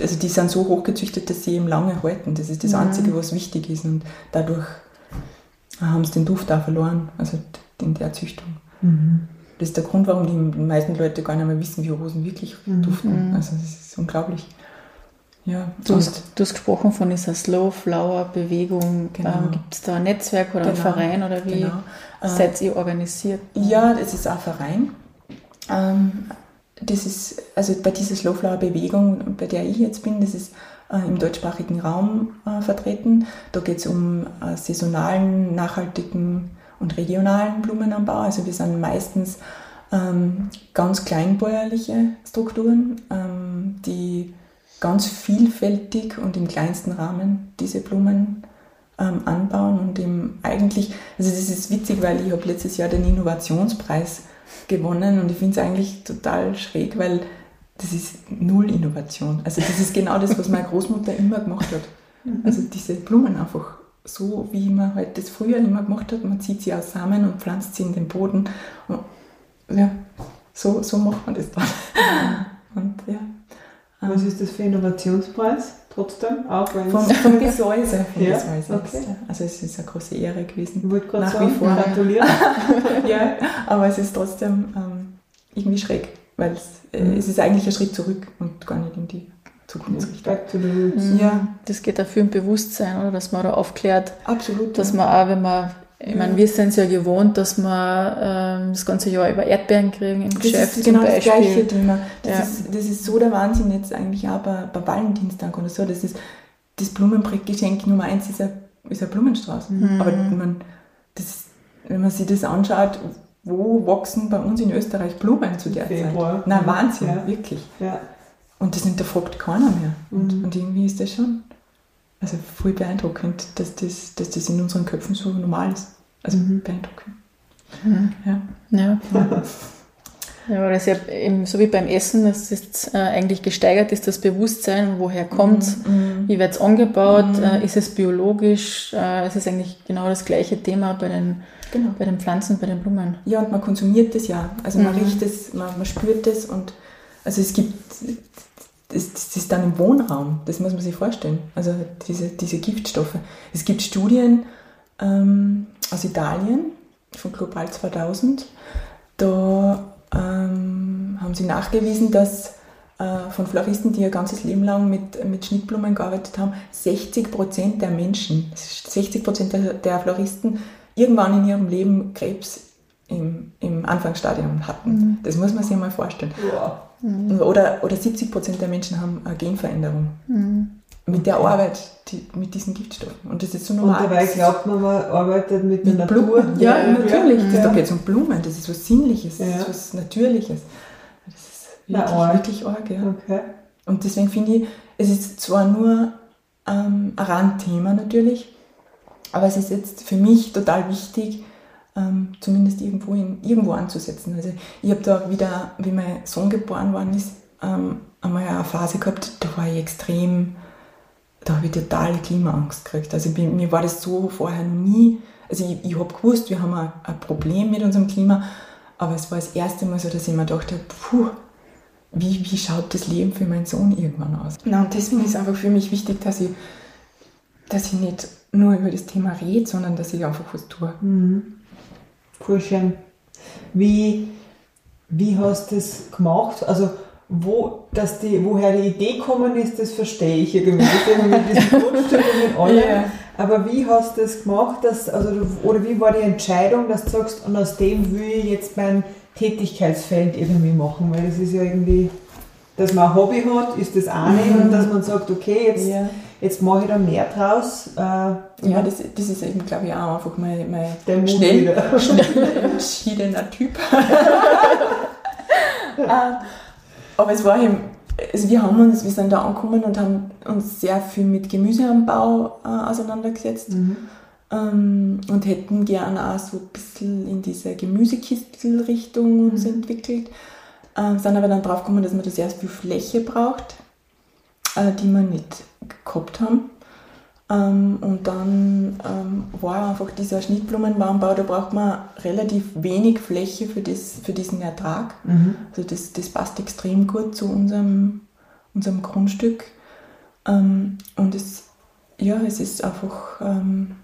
also die sind so hochgezüchtet, dass sie eben lange halten. Das ist das mhm. Einzige, was wichtig ist und dadurch haben sie den Duft auch verloren, also in der Züchtung. Mhm. Das ist der Grund, warum die meisten Leute gar nicht mehr wissen, wie Rosen wirklich mhm. duften. Also das ist unglaublich. Ja, du, hast, du hast gesprochen von dieser Slow Flower Bewegung. Genau. Ähm, Gibt es da ein Netzwerk oder genau. einen Verein oder wie genau. seid ihr organisiert? Ja, das ist ein Verein. Ähm, das ist, also bei dieser Slow Flower Bewegung, bei der ich jetzt bin, das ist äh, im deutschsprachigen Raum äh, vertreten. Da geht es um äh, saisonalen, nachhaltigen und regionalen Blumenanbau. Also wir sind meistens ähm, ganz kleinbäuerliche Strukturen, ähm, die ganz vielfältig und im kleinsten Rahmen diese Blumen ähm, anbauen und eben eigentlich, also das ist witzig, weil ich habe letztes Jahr den Innovationspreis gewonnen und ich finde es eigentlich total schräg, weil das ist null Innovation. Also das ist genau das, was meine Großmutter immer gemacht hat. Also diese Blumen einfach so, wie man halt das früher immer gemacht hat. Man zieht sie aus Samen und pflanzt sie in den Boden. Und, ja, so, so macht man das dann. Und, ja. Was ist das für Innovationspreis? Trotzdem? Auch wenn vom, vom Gesäuse. Vom ja? Gesäuse okay. Also es ist eine große Ehre gewesen. Ich wollte gerade sagen, wie vor. gratulieren. ja, aber es ist trotzdem ähm, irgendwie schräg weil es, äh, mhm. es ist eigentlich ein Schritt zurück und gar nicht in die Zukunftsrichtung. Mhm. Ja. Das geht dafür im Bewusstsein, oder? dass man da aufklärt. Absolut. Dass man auch, wenn man Ich meine, wir sind es ja gewohnt, dass wir ähm, das ganze Jahr über Erdbeeren kriegen im Das Geschäft ist genau zum das Beispiel. gleiche Thema. Das, Ja. ist, das ist so der Wahnsinn jetzt eigentlich auch bei, bei Valentinstag oder so. Das ist das Blumengeschenk Nummer eins ist ein, ist ein Blumenstrauß. Mhm. Aber man, das, wenn man sich das anschaut, wo wachsen bei uns in Österreich Blumen zu der Februar. Zeit? Na Wahnsinn, Ja. wirklich. Ja. Und das hinterfragt keiner mehr. Und, Mhm. und irgendwie ist das schon also voll beeindruckend, dass das, dass das in unseren Köpfen so normal ist. Also Mhm. beeindruckend. Mhm. Ja. Ja. Ja, das ist ja eben so wie beim Essen, dass jetzt äh, eigentlich gesteigert ist, das Bewusstsein, woher kommt Mhm. wie wird es angebaut, Mhm. äh, ist es biologisch, äh, es ist eigentlich genau das gleiche Thema bei den, Genau. bei den Pflanzen, bei den Blumen. Ja, und man konsumiert das ja. Also man Mhm. riecht es, man, man spürt es und also es gibt, das, das ist dann im Wohnraum, das muss man sich vorstellen. Also diese, diese Giftstoffe. Es gibt Studien ähm, aus Italien von Global 2000, da ähm, haben sie nachgewiesen, dass äh, von Floristen, die ihr ganzes Leben lang mit, mit Schnittblumen gearbeitet haben, 60 Prozent der Menschen, 60 Prozent der, der Floristen irgendwann in ihrem Leben Krebs im, im Anfangsstadium hatten. Das muss man sich mal vorstellen. Oder, oder 70 Prozent der Menschen haben eine Genveränderung mit der Arbeit, die, mit diesen Giftstoffen. Und das ist so Und normal. dabei Das glaubt man, man arbeitet mit der mit Natur. Blumen. Ja, Ja, natürlich. Das, ja. Da geht es um Blumen. Das ist was Sinnliches, das Ja. ist was Natürliches. Das ist Na, wirklich, arg. wirklich arg. Ja. Okay. Und deswegen finde ich, es ist zwar nur ähm, ein Randthema natürlich, aber es ist jetzt für mich total wichtig, ähm, zumindest irgendwo, in, irgendwo anzusetzen. Also ich habe da wieder, wie mein Sohn geboren worden ist, ähm, einmal eine Phase gehabt, da war ich extrem, da habe ich totale Klimaangst gekriegt. Also bei mir war das so vorher noch nie, also ich, ich habe gewusst, wir haben ein, ein Problem mit unserem Klima, aber es war das erste Mal so, dass ich mir dachte, puh, wie, wie schaut das Leben für meinen Sohn irgendwann aus? Na, und deswegen ist einfach für mich wichtig, dass ich, dass ich nicht nur über das Thema rede, sondern dass ich einfach was tue. Mhm. Voll schön. Wie, wie hast du das gemacht? Also, wo, dass die, woher die Idee gekommen ist, das verstehe ich irgendwie. Das ist eben mit diesem Grundstück und mit allem. Ja. Aber wie hast du das gemacht? Dass, also, oder wie war die Entscheidung, dass du sagst, und aus dem will ich jetzt mein Tätigkeitsfeld irgendwie machen? Weil das ist ja irgendwie, dass man ein Hobby hat, ist das eine. Mhm. Und dass man sagt, okay, jetzt, Ja, jetzt mache ich da mehr draus. Äh, ja das, das ist eben, glaube ich, auch einfach mein, mein schnell, schnell entschiedener Typ. Äh, Aber es war eben, also wir haben uns, wir sind da angekommen und haben uns sehr viel mit Gemüseanbau äh, auseinandergesetzt. Mhm. ähm, und hätten gern auch so ein bisschen in diese Gemüsekistel-Richtung uns entwickelt. Ähm, sind aber dann drauf gekommen, dass man da sehr viel Fläche braucht, äh, die wir nicht gehabt haben. Ähm, und dann ähm, war einfach dieser Schnittblumenanbau, da braucht man relativ wenig Fläche für, das, für diesen Ertrag. Mhm. Also das, das passt extrem gut zu unserem, unserem Grundstück. Ähm, und es, ja, es ist einfach ähm,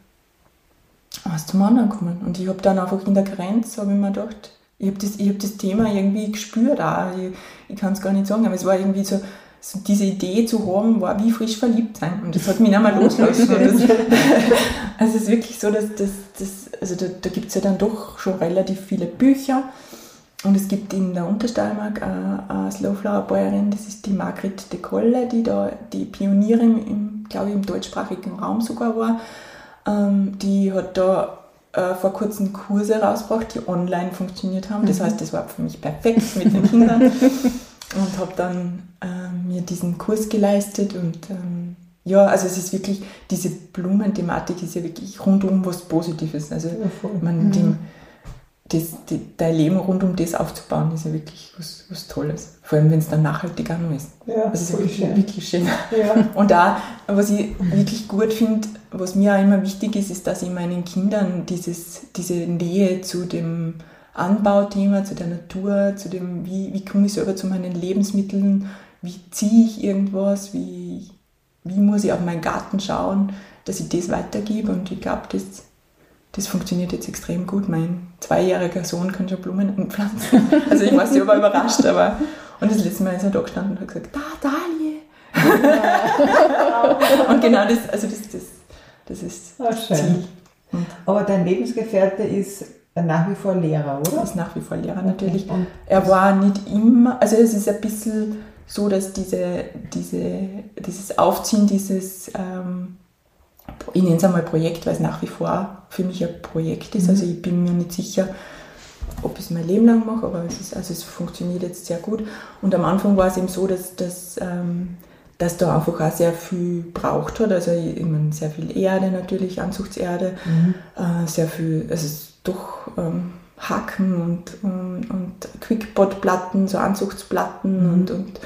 was zum anderen gekommen. Und ich habe dann einfach in der Grenze, habe ich mir gedacht, ich habe das, ich hab das Thema irgendwie gespürt auch. Ich, ich kann es gar nicht sagen, aber es war irgendwie so, so diese Idee zu haben, war wie frisch verliebt sein. Und das hat mich nicht mehr losgelassen. Also es ist wirklich so, dass das, das also da, da gibt es ja dann doch schon relativ viele Bücher. Und es gibt in der Untersteiermark eine, eine Slowflower-Bäuerin, das ist die Margrit de Kolle, die da die Pionierin, im, glaube ich, im deutschsprachigen Raum sogar war. Ähm, die hat da äh, vor kurzem Kurse rausgebracht, die online funktioniert haben. Das heißt, das war für mich perfekt mit den Kindern. und habe dann äh, mir diesen Kurs geleistet und ähm, ja, also es ist wirklich, diese Blumenthematik ist ja wirklich rundum was Positives. Also Ja, man, dem, das, die, dein Leben rund um das aufzubauen, ist ja wirklich was, was Tolles. Vor allem, wenn es dann nachhaltig auch noch ist. Ja, Also es ist wirklich, schön. wirklich schön. Ja. Und da, was ich wirklich gut finde, was mir auch immer wichtig ist, ist, dass ich meinen Kindern dieses, diese Nähe zu dem Anbauthema, zu der Natur, zu dem, wie, wie komme ich selber zu meinen Lebensmitteln, wie ziehe ich irgendwas, wie, wie muss ich auf meinen Garten schauen, dass ich das weitergebe. Und ich glaube, das, das funktioniert jetzt extrem gut. Mein zweijähriger Sohn kann schon Blumen pflanzen. Also ich war selber überrascht, aber und das letzte Mal ist er da gestanden und hat gesagt, da, Dalie. und genau das, also das, das, das ist Ah, das schön. Ziel. Aber dein Lebensgefährte ist nach wie vor Lehrer, oder? Er ist nach wie vor Lehrer natürlich. Und er war nicht immer, also es ist ein bisschen so, dass diese, diese, dieses Aufziehen dieses, ähm, ich nenne es einmal Projekt, weil es nach wie vor für mich ein Projekt ist. Mhm. Also ich bin mir nicht sicher, ob ich es mein Leben lang mache, aber es, ist, also es funktioniert jetzt sehr gut. Und am Anfang war es eben so, dass, dass, ähm, dass da einfach auch sehr viel braucht hat. Also ich, ich meine, sehr viel Erde natürlich, Anzugserde, mhm. äh, sehr viel, also doch ähm, Haken und, und, und Quickbot-Platten, so Anzugsplatten mhm. und, und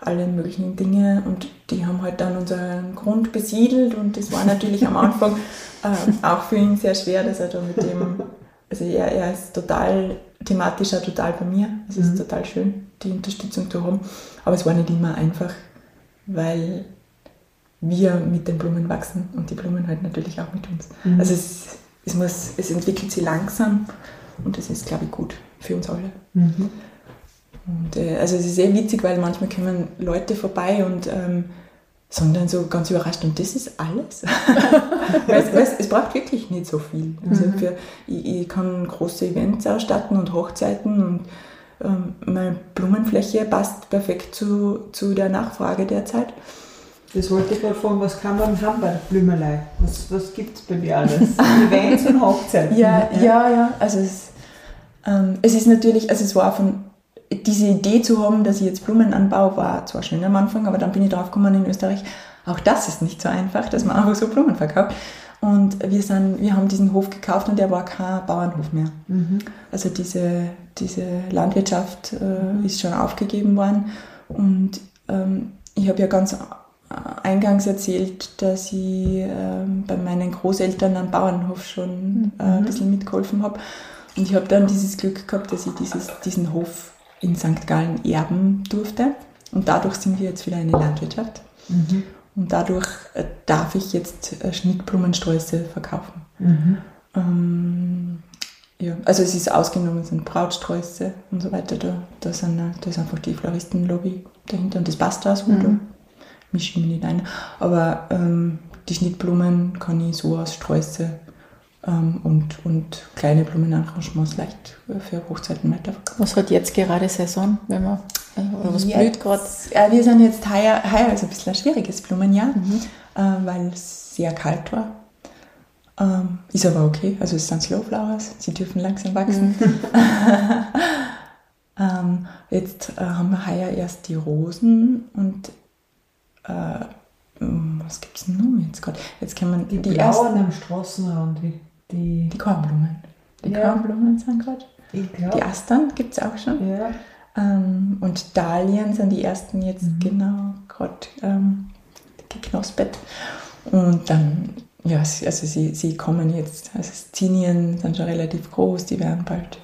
alle möglichen Dinge und die haben halt dann unseren Grund besiedelt und das war natürlich am Anfang äh, auch für ihn sehr schwer, dass er da mit dem also er, er ist total thematisch auch total bei mir. Es ist mhm. total schön, die Unterstützung zu haben. Aber es war nicht immer einfach, weil wir mit den Blumen wachsen und die Blumen halt natürlich auch mit uns. Mhm. Also es, es, muss, es entwickelt sich langsam und das ist, glaube ich, gut für uns alle. Mhm. Und, äh, also es ist sehr witzig, weil manchmal kommen Leute vorbei und ähm, sondern so ganz überrascht. Und das ist alles. weißt, weißt, es braucht wirklich nicht so viel. Also mhm. für, ich, ich, kann große Events ausstatten und Hochzeiten und ähm, meine Blumenfläche passt perfekt zu, zu der Nachfrage derzeit. Das wollte ich gerade fragen, was kann man haben bei Blümelei? Was, was gibt es bei dir alles? Events und Hochzeiten? Ja, ja, ja. ja. Also es, ähm, es ist natürlich, also es war von diese Idee zu haben, dass ich jetzt Blumen anbaue, war zwar schön am Anfang, aber dann bin ich drauf gekommen in Österreich, auch das ist nicht so einfach, dass man einfach so Blumen verkauft. Und wir, sind, wir haben diesen Hof gekauft und der war kein Bauernhof mehr. Mhm. Also diese, diese Landwirtschaft äh, ist schon aufgegeben worden. Und ähm, ich habe ja ganz eingangs erzählt, dass ich äh, bei meinen Großeltern am Bauernhof schon äh, ein mhm. bisschen mitgeholfen habe. Und ich habe dann dieses Glück gehabt, dass ich dieses, diesen Hof in St. Gallen erben durfte. Und dadurch sind wir jetzt wieder eine Landwirtschaft. Mhm. Und dadurch äh, darf ich jetzt äh, Schnittblumensträuße verkaufen. Mhm. Ähm, ja, also es ist ausgenommen, sind Brautsträuße und so weiter. Da, da, sind, da ist einfach die Floristenlobby dahinter und das passt auch so. Mhm. Mische ich mich nicht ein. Aber ähm, die Schnittblumen kann ich so aus Sträuße ähm, und, und kleine Blumenarrangements leicht für Hochzeiten weiterverkaufen. Was hat jetzt gerade Saison, wenn man, äh, oder was jetzt, blüht gerade? Ja, wir sind jetzt heuer, heuer ist ein bisschen ein schwieriges Blumenjahr, mhm. äh, weil es sehr kalt war. Ähm, ist aber okay, also es sind Slow Flowers, sie dürfen langsam wachsen. Mhm. ähm, jetzt äh, haben wir heuer erst die Rosen und äh, was gibt es nun jetzt gerade? Jetzt kann man die, die blauen am Straßenrand, wie die, die Kornblumen. Die ja. Kornblumen sind gerade. Die Astern gibt es auch schon. Ja. Ähm, und Dahlien sind die ersten jetzt mhm. genau gerade ähm, geknospet. Und dann, ja, also sie, sie kommen jetzt, also Zinien sind schon relativ groß, die werden bald.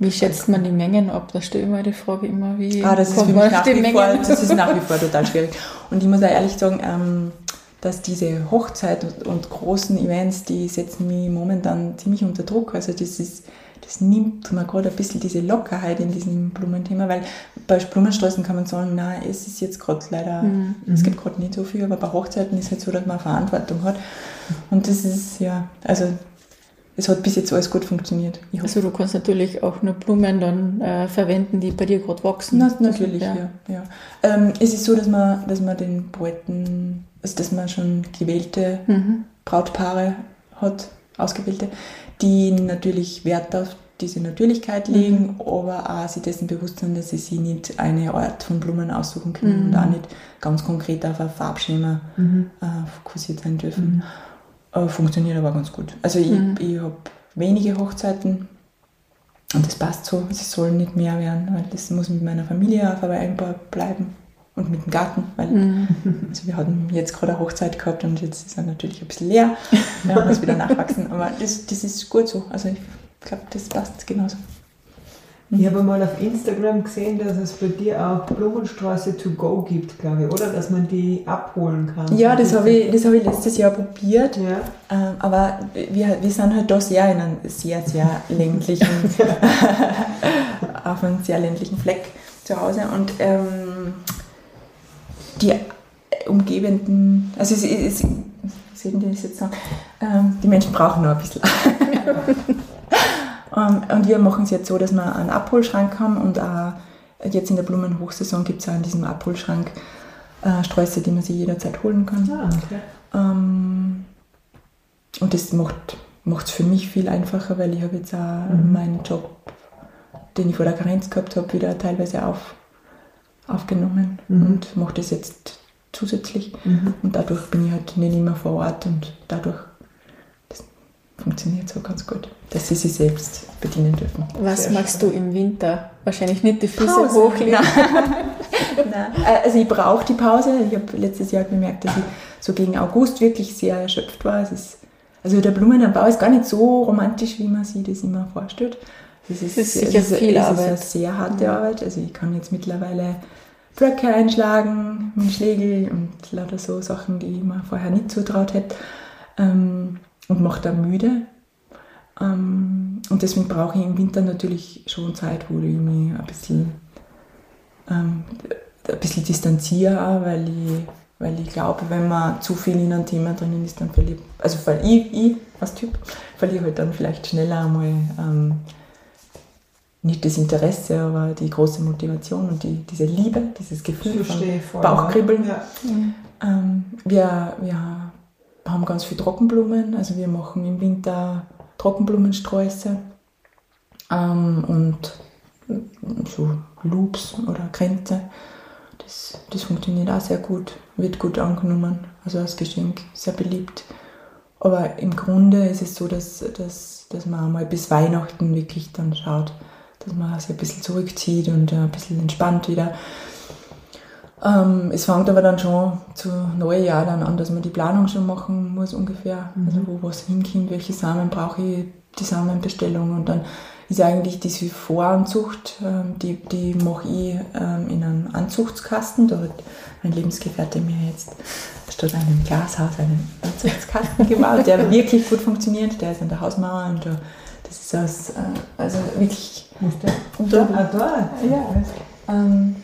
Wie schätzt man die Mengen ab? Da stelle ich mir die Frage immer, wie ah, das ist für mich nach wie vor, Das ist nach wie vor total schwierig. Und ich muss auch ehrlich sagen, ähm, dass diese Hochzeit und, und, großen Events, die setzen mich momentan ziemlich unter Druck. Also das ist, das nimmt mir gerade ein bisschen diese Lockerheit in diesem Blumenthema, weil bei Blumensträußen kann man sagen, nein, es ist jetzt gerade leider, mhm. es gibt gerade nicht so viel, aber bei Hochzeiten ist es halt so, dass man Verantwortung hat. Und das ist, ja, also es hat bis jetzt alles gut funktioniert. Also du kannst natürlich auch nur Blumen dann äh, verwenden, die bei dir gerade wachsen. Na, natürlich, ja. ja, ja. Ähm, es ist so, dass man, dass man den Bräuten also dass man schon gewählte mhm. Brautpaare hat, ausgewählte, die natürlich Wert auf diese Natürlichkeit mhm. legen, mhm. aber auch sich dessen bewusst sind, dass sie sich nicht eine Art von Blumen aussuchen können mhm. und auch nicht ganz konkret auf ein Farbschema mhm. äh, fokussiert sein dürfen. Äh, funktioniert aber ganz gut. Also ich, mhm. ich habe wenige Hochzeiten und das passt so. Es soll nicht mehr werden, weil das muss mit meiner Familie vereinbar bleiben und mit dem Garten, weil mhm. also wir hatten jetzt gerade eine Hochzeit gehabt und jetzt ist er natürlich ein bisschen leer. Wir haben es wieder nachwachsen, aber das, das ist gut so. Also ich glaube, das passt genauso. Ich habe mal auf Instagram gesehen, dass es bei dir auch Blumenstraße to go gibt, glaube ich, oder? Dass man die abholen kann. Ja, das habe ich, hab ich letztes Jahr probiert. Ja. Ähm, aber wir, wir sind halt da sehr in einem sehr, sehr ländlichen, auf einem sehr ländlichen Fleck zu Hause. Und ähm, die umgebenden, also es, es, soll ich das jetzt sagen? Ähm, die Menschen brauchen noch ein bisschen. ähm, und wir machen es jetzt so, dass wir einen Abholschrank haben und auch jetzt in der Blumenhochsaison gibt es auch in diesem Abholschrank äh, Sträuße, die man sich jederzeit holen kann. Ah, okay. Ähm, und das macht es für mich viel einfacher, weil ich habe jetzt auch mhm. meinen Job, den ich vor der Karenz gehabt habe, wieder teilweise auf, aufgenommen mhm. und mache das jetzt zusätzlich. Mhm. Und dadurch bin ich halt nicht immer vor Ort und dadurch funktioniert so ganz gut, dass sie sich selbst bedienen dürfen. Was Sehr machst schön. du im Winter? Wahrscheinlich nicht die Füße hochlegen. Nein. Also ich brauche die Pause. Ich habe letztes Jahr bemerkt, dass ich so gegen August wirklich sehr erschöpft war. Es ist, also der Blumenanbau ist gar nicht so romantisch, wie man sich das immer vorstellt. Es ist, ist sicher es ist, viel es Arbeit. ist eine sehr harte ja. Arbeit. Also ich kann jetzt mittlerweile Blöcke einschlagen mit Schlägel und lauter so Sachen, die ich mir vorher nicht zutraut hätte. Ähm, und mache da müde. Ähm, und deswegen brauche ich im Winter natürlich schon Zeit, wo ich mich ein bisschen, ähm, ein bisschen distanziere, auch, weil ich, weil ich glaube, wenn man zu viel in einem Thema drinnen ist, dann verliert, also weil ich, ich als Typ, verliere halt dann vielleicht schneller einmal ähm, nicht das Interesse, aber die große Motivation und die, diese Liebe, dieses Gefühl von Bauchkribbeln. Ja. Ähm, wir, wir haben ganz viel Trockenblumen, also wir machen im Winter Trockenblumensträuße ähm, und so Loops oder Kränze. Das, das funktioniert auch sehr gut, wird gut angenommen, also als Geschenk sehr beliebt. Aber im Grunde ist es so, dass, dass, dass man einmal bis Weihnachten wirklich dann schaut, dass man sich ein bisschen zurückzieht und ein bisschen entspannt wieder. Ähm, es fängt aber dann schon zu Neujahr dann an, dass man die Planung schon machen muss ungefähr. Mhm. Also wo was hinkommt, welche Samen brauche ich, die Samenbestellung und dann ist eigentlich diese Voranzucht, ähm, die, die mache ich ähm, in einem Anzuchtskasten. Da hat mein Lebensgefährte mir jetzt statt einem Glashaus einen Anzuchtskasten gebaut, der wirklich gut funktioniert. Der ist an der Hausmauer und da das ist aus, äh, also wirklich. Da, ah, da. Ja. Ähm,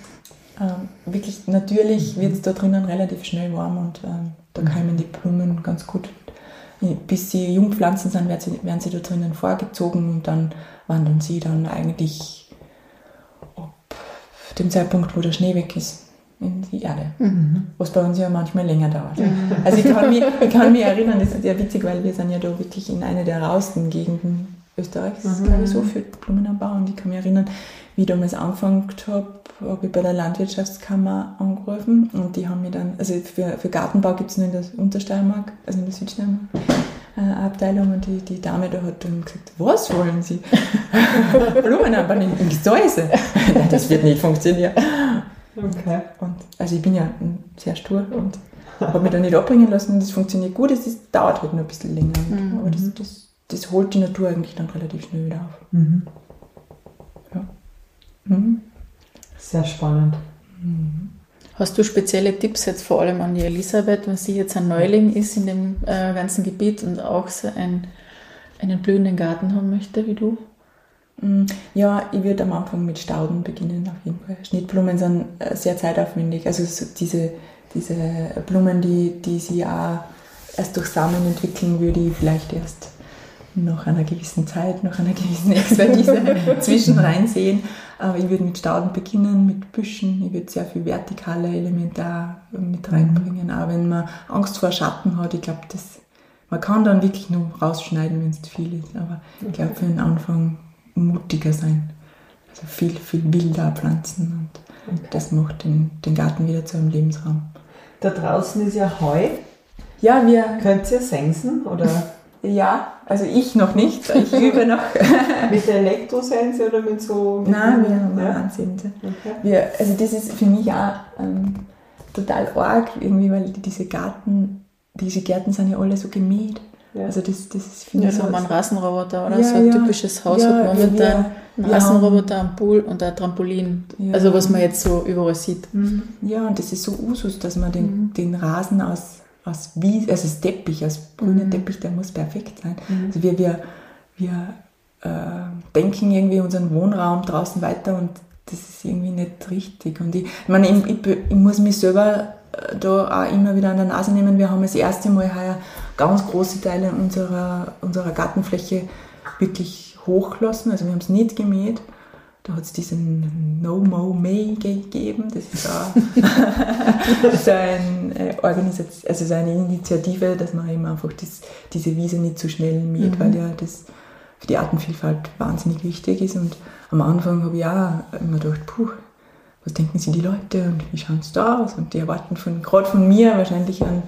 ähm, wirklich natürlich wird es da drinnen relativ schnell warm und ähm, da mhm. keimen die Blumen ganz gut. Bis sie Jungpflanzen sind, werden sie, werden sie da drinnen vorgezogen und dann wandern sie dann eigentlich ab dem Zeitpunkt, wo der Schnee weg ist, in die Erde. Mhm. Was bei uns ja manchmal länger dauert. Mhm. Also ich kann, mich, ich kann mich erinnern, das ist ja witzig, weil wir sind ja da wirklich in einer der rausten Gegenden Österreichs, mhm. glaube ich, so für Blumenanbau. Und ich kann mich erinnern, wie ich damals angefangen habe, habe ich bei der Landwirtschaftskammer angerufen und die haben mir dann, also für, für Gartenbau gibt es nur in der Untersteiermark, also in der Südsteiermark, eine äh, Abteilung und die, die Dame da hat dann gesagt, was wollen Sie? Blumenanbau in, in Gesäuse? Nein, das wird nicht funktionieren. Okay. Und, also ich bin ja sehr stur und habe mich da nicht abbringen lassen. Das funktioniert gut, es dauert halt nur ein bisschen länger. Mhm. Aber das, das das holt die Natur eigentlich dann relativ schnell wieder auf. Mhm. Ja. Mhm. Sehr spannend. Mhm. Hast du spezielle Tipps jetzt vor allem an die Elisabeth, wenn sie jetzt ein Neuling ist in dem äh, ganzen Gebiet und auch so ein, einen blühenden Garten haben möchte wie du? Mhm. Ja, ich würde am Anfang mit Stauden beginnen, auf jeden Fall. Schnittblumen sind äh, sehr zeitaufwendig. Also so diese, diese Blumen, die, die sie auch erst durch Samen entwickeln, würde ich vielleicht erst nach einer gewissen Zeit, nach einer gewissen Expertise zwischen reinsehen. Aber ich würde mit Stauden beginnen, mit Büschen. Ich würde sehr viel vertikale Elemente auch mit reinbringen. Auch wenn man Angst vor Schatten hat, ich glaube, das, man kann dann wirklich nur rausschneiden, wenn es zu viel ist. Aber ich glaube, für den Anfang mutiger sein. Also viel, viel wilder pflanzen und das macht den, den Garten wieder zu einem Lebensraum. Da draußen ist ja Heu. Ja, wir. Könnt ihr sensen oder? Ja, also ich noch nicht. Ich übe noch. mit der Elektrosense oder mit so? Nein, wir haben ja. Handsense. Okay. Wir, also das ist für mich auch ähm, total arg, irgendwie, weil diese Garten, diese Gärten sind ja alle so gemäht. Ja. Also das, das ist finde ja, ich so. haben einen Rasenroboter, oder? Ja, so ein ja. typisches Haus ja, hat momentan einen Rasenroboter, einen Pool und ein Trampolin. Also was man jetzt so überall sieht. Mhm. Ja, und das ist so Usus, dass man den, mhm. den Rasen aus aus wie, also das Teppich, aus grüner mhm. Teppich, der muss perfekt sein. Mhm. Also wir, wir, wir äh, denken irgendwie unseren Wohnraum draußen weiter und das ist irgendwie nicht richtig. Und ich, ich meine, ich, ich, ich muss mich selber äh, da auch immer wieder an der Nase nehmen. Wir haben das erste Mal heuer ganz große Teile unserer, unserer Gartenfläche wirklich hochgelassen. Also wir haben es nicht gemäht. Da hat es diesen No Mo May gegeben. Das ist auch so ein, äh, Organisation, also so eine Initiative, dass man eben einfach das, diese Wiese nicht zu schnell mäht, mhm. weil ja das für die Artenvielfalt wahnsinnig wichtig ist. Und am Anfang habe ich auch immer gedacht, puh, was denken sich die Leute und wie schauen sie da aus? Und die erwarten von, gerade von mir wahrscheinlich einen,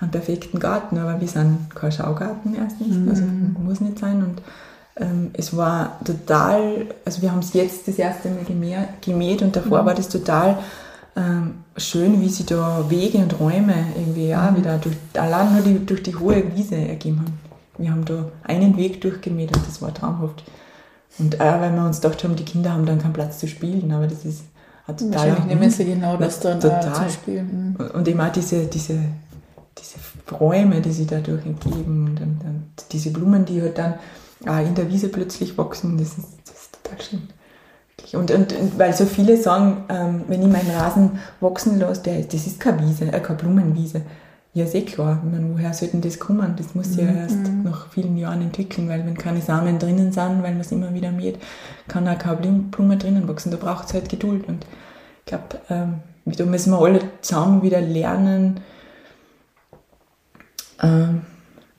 einen perfekten Garten, aber wir sind kein Schaugarten erstens, mhm. also muss nicht sein. Und es war total, also wir haben es jetzt das erste Mal gemäht und davor mhm. war das total ähm, schön, wie sie da Wege und Räume irgendwie ja, mhm. wieder durch, allein nur die, durch die hohe Wiese ergeben haben. Wir haben da einen Weg durchgemäht und das war traumhaft. Und auch weil wir uns gedacht haben, die Kinder haben dann keinen Platz zu spielen, aber das ist hat total Wahrscheinlich nehmen sie genau das dann total. zum Spielen. Mhm. Und eben auch diese, diese, diese Räume, die sie dadurch entgeben und, und, und, diese Blumen, die halt dann auch in der Wiese plötzlich wachsen, das ist, das ist total schön. Und, und, und, weil so viele sagen, ähm, wenn ich meinen Rasen wachsen lasse, der, das ist keine Wiese, äh, keine Blumenwiese. Ja, ist eh klar. Ich meine, woher sollten das kommen? Das muss sich ja mhm. erst mhm. nach vielen Jahren entwickeln, weil wenn keine Samen drinnen sind, weil man es immer wieder mäht, kann auch keine Blume drinnen wachsen. Da braucht es halt Geduld. Und ich glaube, ähm, da müssen wir alle zusammen wieder lernen, ähm,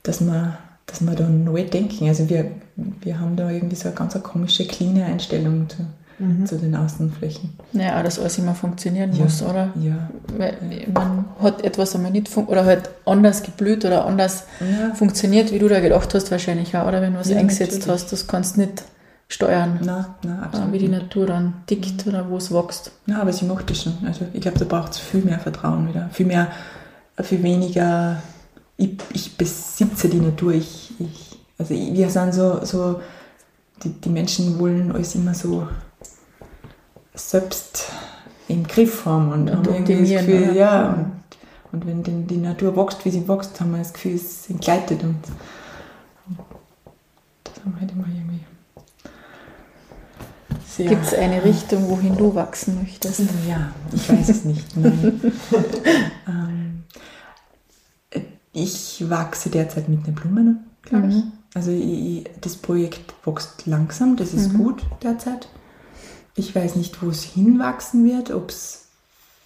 dass wir, dass wir da neu denken. Also wir, wir haben da irgendwie so eine ganz komische, kleine Einstellung zu mhm. zu den Außenflächen. Ja, dass alles immer funktionieren ja. muss, oder? Ja. Weil man hat etwas einmal nicht oder halt anders geblüht oder anders ja. funktioniert, wie du da gedacht hast, wahrscheinlich auch, oder wenn du was ja, eingesetzt natürlich. hast, das kannst du nicht steuern. Nein, nein, absolut. Wie die Natur dann tickt mhm. oder wo es wächst. Ja, aber sie macht das schon. Also ich glaube, da braucht es viel mehr Vertrauen wieder. Viel mehr, viel weniger, ich, ich besitze die Natur, ich, ich also wir sind so, so die, die Menschen wollen alles immer so selbst im Griff haben und, und haben irgendwie das Gefühl, ja, und, und wenn die, die Natur wächst, wie sie wächst, haben wir das Gefühl, es entgleitet und das haben wir halt immer irgendwie. Gibt es eine Richtung, wohin du wachsen möchtest? Ja, ich weiß es nicht. ähm, ich wachse derzeit mit den Blumen, glaube ich. Mhm. Also ich, das Projekt wächst langsam, das ist mhm. gut derzeit. Ich weiß nicht, wo es hinwachsen wird, ob es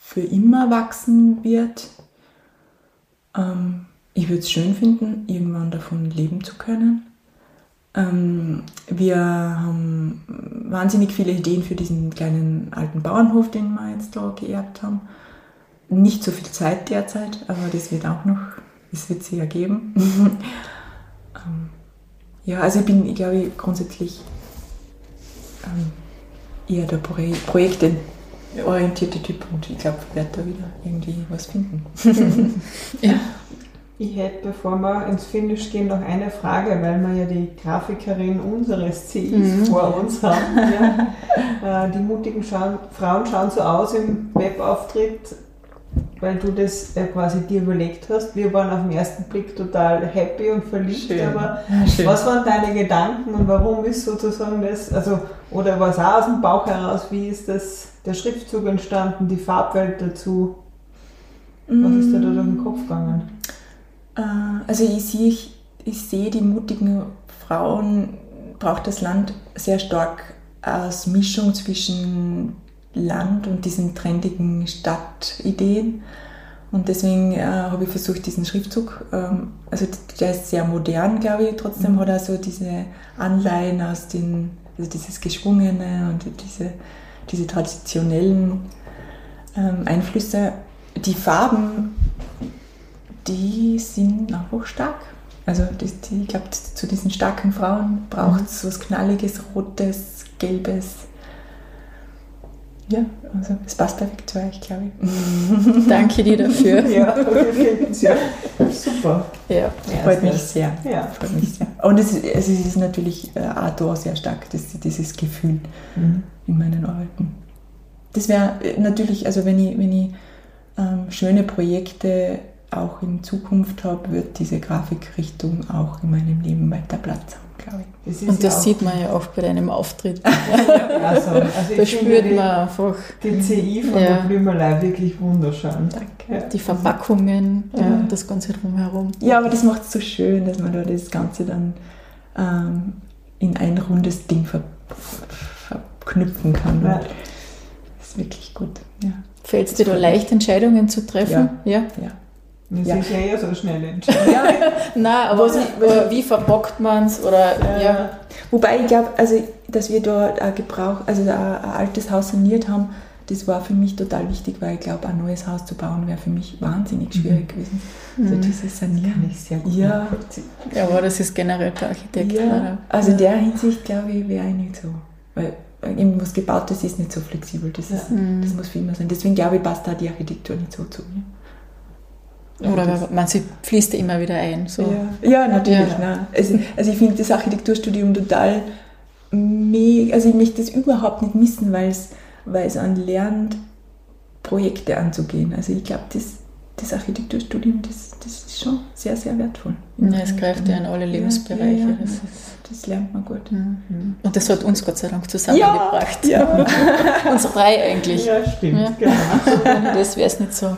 für immer wachsen wird. Ähm, ich würde es schön finden, irgendwann davon leben zu können. Ähm, wir haben wahnsinnig viele Ideen für diesen kleinen alten Bauernhof, den wir jetzt da geerbt haben. Nicht so viel Zeit derzeit, aber das wird auch noch, das wird sich ergeben. ähm, ja, also ich bin, ich glaube, grundsätzlich ähm, eher der projektorientierte Typ und ich glaube, ich werde da wieder irgendwie was finden. ja. Ich hätte, bevor wir ins Finish gehen, noch eine Frage, weil wir ja die Grafikerin unseres Ziels mhm. vor uns haben. Ja. Äh, die mutigen Frauen schauen so aus im Webauftritt, weil du das äh, quasi dir überlegt hast. Wir waren auf den ersten Blick total happy und verliebt, Schön. aber Schön. was waren deine Gedanken und warum ist sozusagen das, also, oder was auch aus dem Bauch heraus, wie ist das, der Schriftzug entstanden, die Farbwelt dazu? Was ist dir da durch den Kopf gegangen? Äh, also ich sehe, ich, ich sehe die mutigen Frauen, braucht das Land sehr stark als Mischung zwischen Land und diesen trendigen Stadtideen. Und deswegen äh, habe ich versucht, diesen Schriftzug, ähm, also der ist sehr modern, glaube ich, trotzdem mhm. hat er so diese Anleihen aus den, also dieses Geschwungene und diese, diese traditionellen ähm, Einflüsse. Die Farben, die sind einfach stark. Also die, die, ich glaube, zu diesen starken Frauen braucht es mhm. was Knalliges, Rotes, Gelbes, ja, also es passt perfekt zu euch, glaube ich. Danke dir dafür. ja, ja, super. Ja, freut mich sehr. Ja. Freut mich sehr. Und es ist, es ist natürlich äh, auch da sehr stark, das, dieses Gefühl mhm. in meinen Arbeiten. Das wäre äh, natürlich, also wenn ich, wenn ich ähm, schöne Projekte auch in Zukunft habe, wird diese Grafikrichtung auch in meinem Leben weiter Platz haben, glaube ich. Das und das ja sieht man ja auch bei deinem Auftritt. also, also da spürt man einfach. Die CI von ja. der Blümerlei wirklich wunderschön. Danke. Die Verpackungen, ja. ja. das Ganze drumherum. Ja, aber das macht es so schön, dass man da das Ganze dann ähm, in ein rundes Ding ver verknüpfen kann. Ja. Das ist wirklich gut. Ja. Fällt es dir da leicht, Entscheidungen zu treffen? Ja. ja. Das ja. ist ja eher so schnell entscheiden. Ja. Nein, aber, sie, aber wie verbockt man es? ja. ja. Wobei ich glaube, also, dass wir dort ein Gebrauch, also ein, ein, altes Haus saniert haben, das war für mich total wichtig, weil ich glaube, ein neues Haus zu bauen wäre für mich wahnsinnig schwierig mhm. gewesen. Also mhm. dieses Sanieren ist sehr gut. Ja. ja, aber das ist generell der Architekt. Ja. Also in der Hinsicht glaube ich, wäre ich nicht so. Weil irgendwas Gebautes ist nicht so flexibel. Das, ist, mhm. das muss für immer sein. Deswegen glaube ich, passt da die Architektur nicht so zu mir. Oder man sie fließt immer wieder ein. So. Ja. ja natürlich. Ja. Also, also ich finde das Architekturstudium total mega, also ich möchte das überhaupt nicht missen, weil es, weil es an lernt, Projekte anzugehen. Also ich glaube, das, das Architekturstudium, das, das ist schon sehr, sehr wertvoll. Ja, es greift ja in alle Lebensbereiche. Ja, ja, das, das, lernt man gut. Mhm. Und das hat uns Gott sei Dank zusammengebracht. Ja, uns drei eigentlich. Ja, stimmt. Genau. das wäre es nicht so.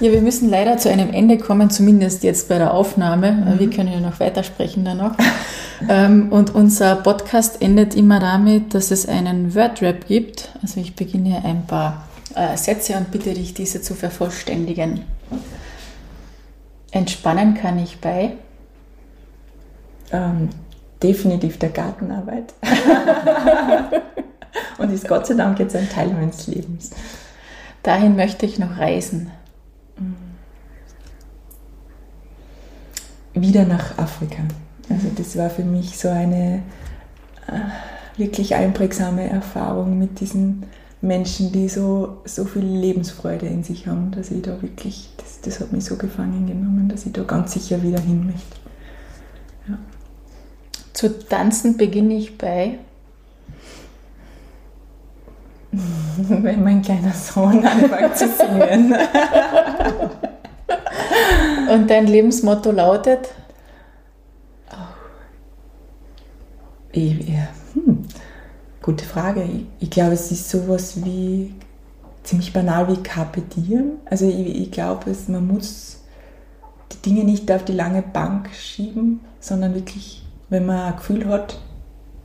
Ja, wir müssen leider zu einem Ende kommen, zumindest jetzt bei der Aufnahme. Mhm. Wir können ja noch weitersprechen dann noch. Ähm, und unser Podcast endet immer damit, dass es einen Wordrap gibt. Also ich beginne ein paar äh, Sätze und bitte dich, diese zu vervollständigen. Entspannen kann ich bei? Ähm, definitiv der Gartenarbeit. und ist Gott sei Dank jetzt ein Teil meines Lebens. Dahin möchte ich noch reisen. Wieder nach Afrika. Also das war für mich so eine äh, wirklich einprägsame Erfahrung mit diesen Menschen, die so, so viel Lebensfreude in sich haben, dass ich da wirklich, das, das hat mich so gefangen genommen, dass ich da ganz sicher wieder hin möchte. Ja. Zu tanzen beginne ich bei wenn mein kleiner Sohn anfängt zu singen. Und dein Lebensmotto lautet? Oh. Ich, ja. Gute Frage. Ich, ich, glaube, es ist sowas wie ziemlich banal wie Carpe. Also ich, ich glaube, man muss die Dinge nicht auf die lange Bank schieben, sondern wirklich, wenn man ein Gefühl hat,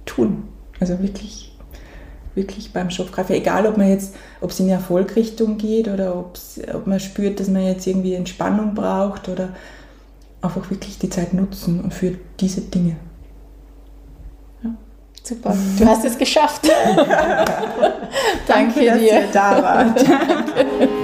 tun. Also wirklich, wirklich beim Schopfkaffee. Egal, ob man jetzt, ob es in die Erfolgrichtung geht oder ob man spürt, dass man jetzt irgendwie Entspannung braucht oder einfach wirklich die Zeit nutzen für diese Dinge. Super, du hast es geschafft. Danke, Danke dir. Dass ihr da wart. Danke.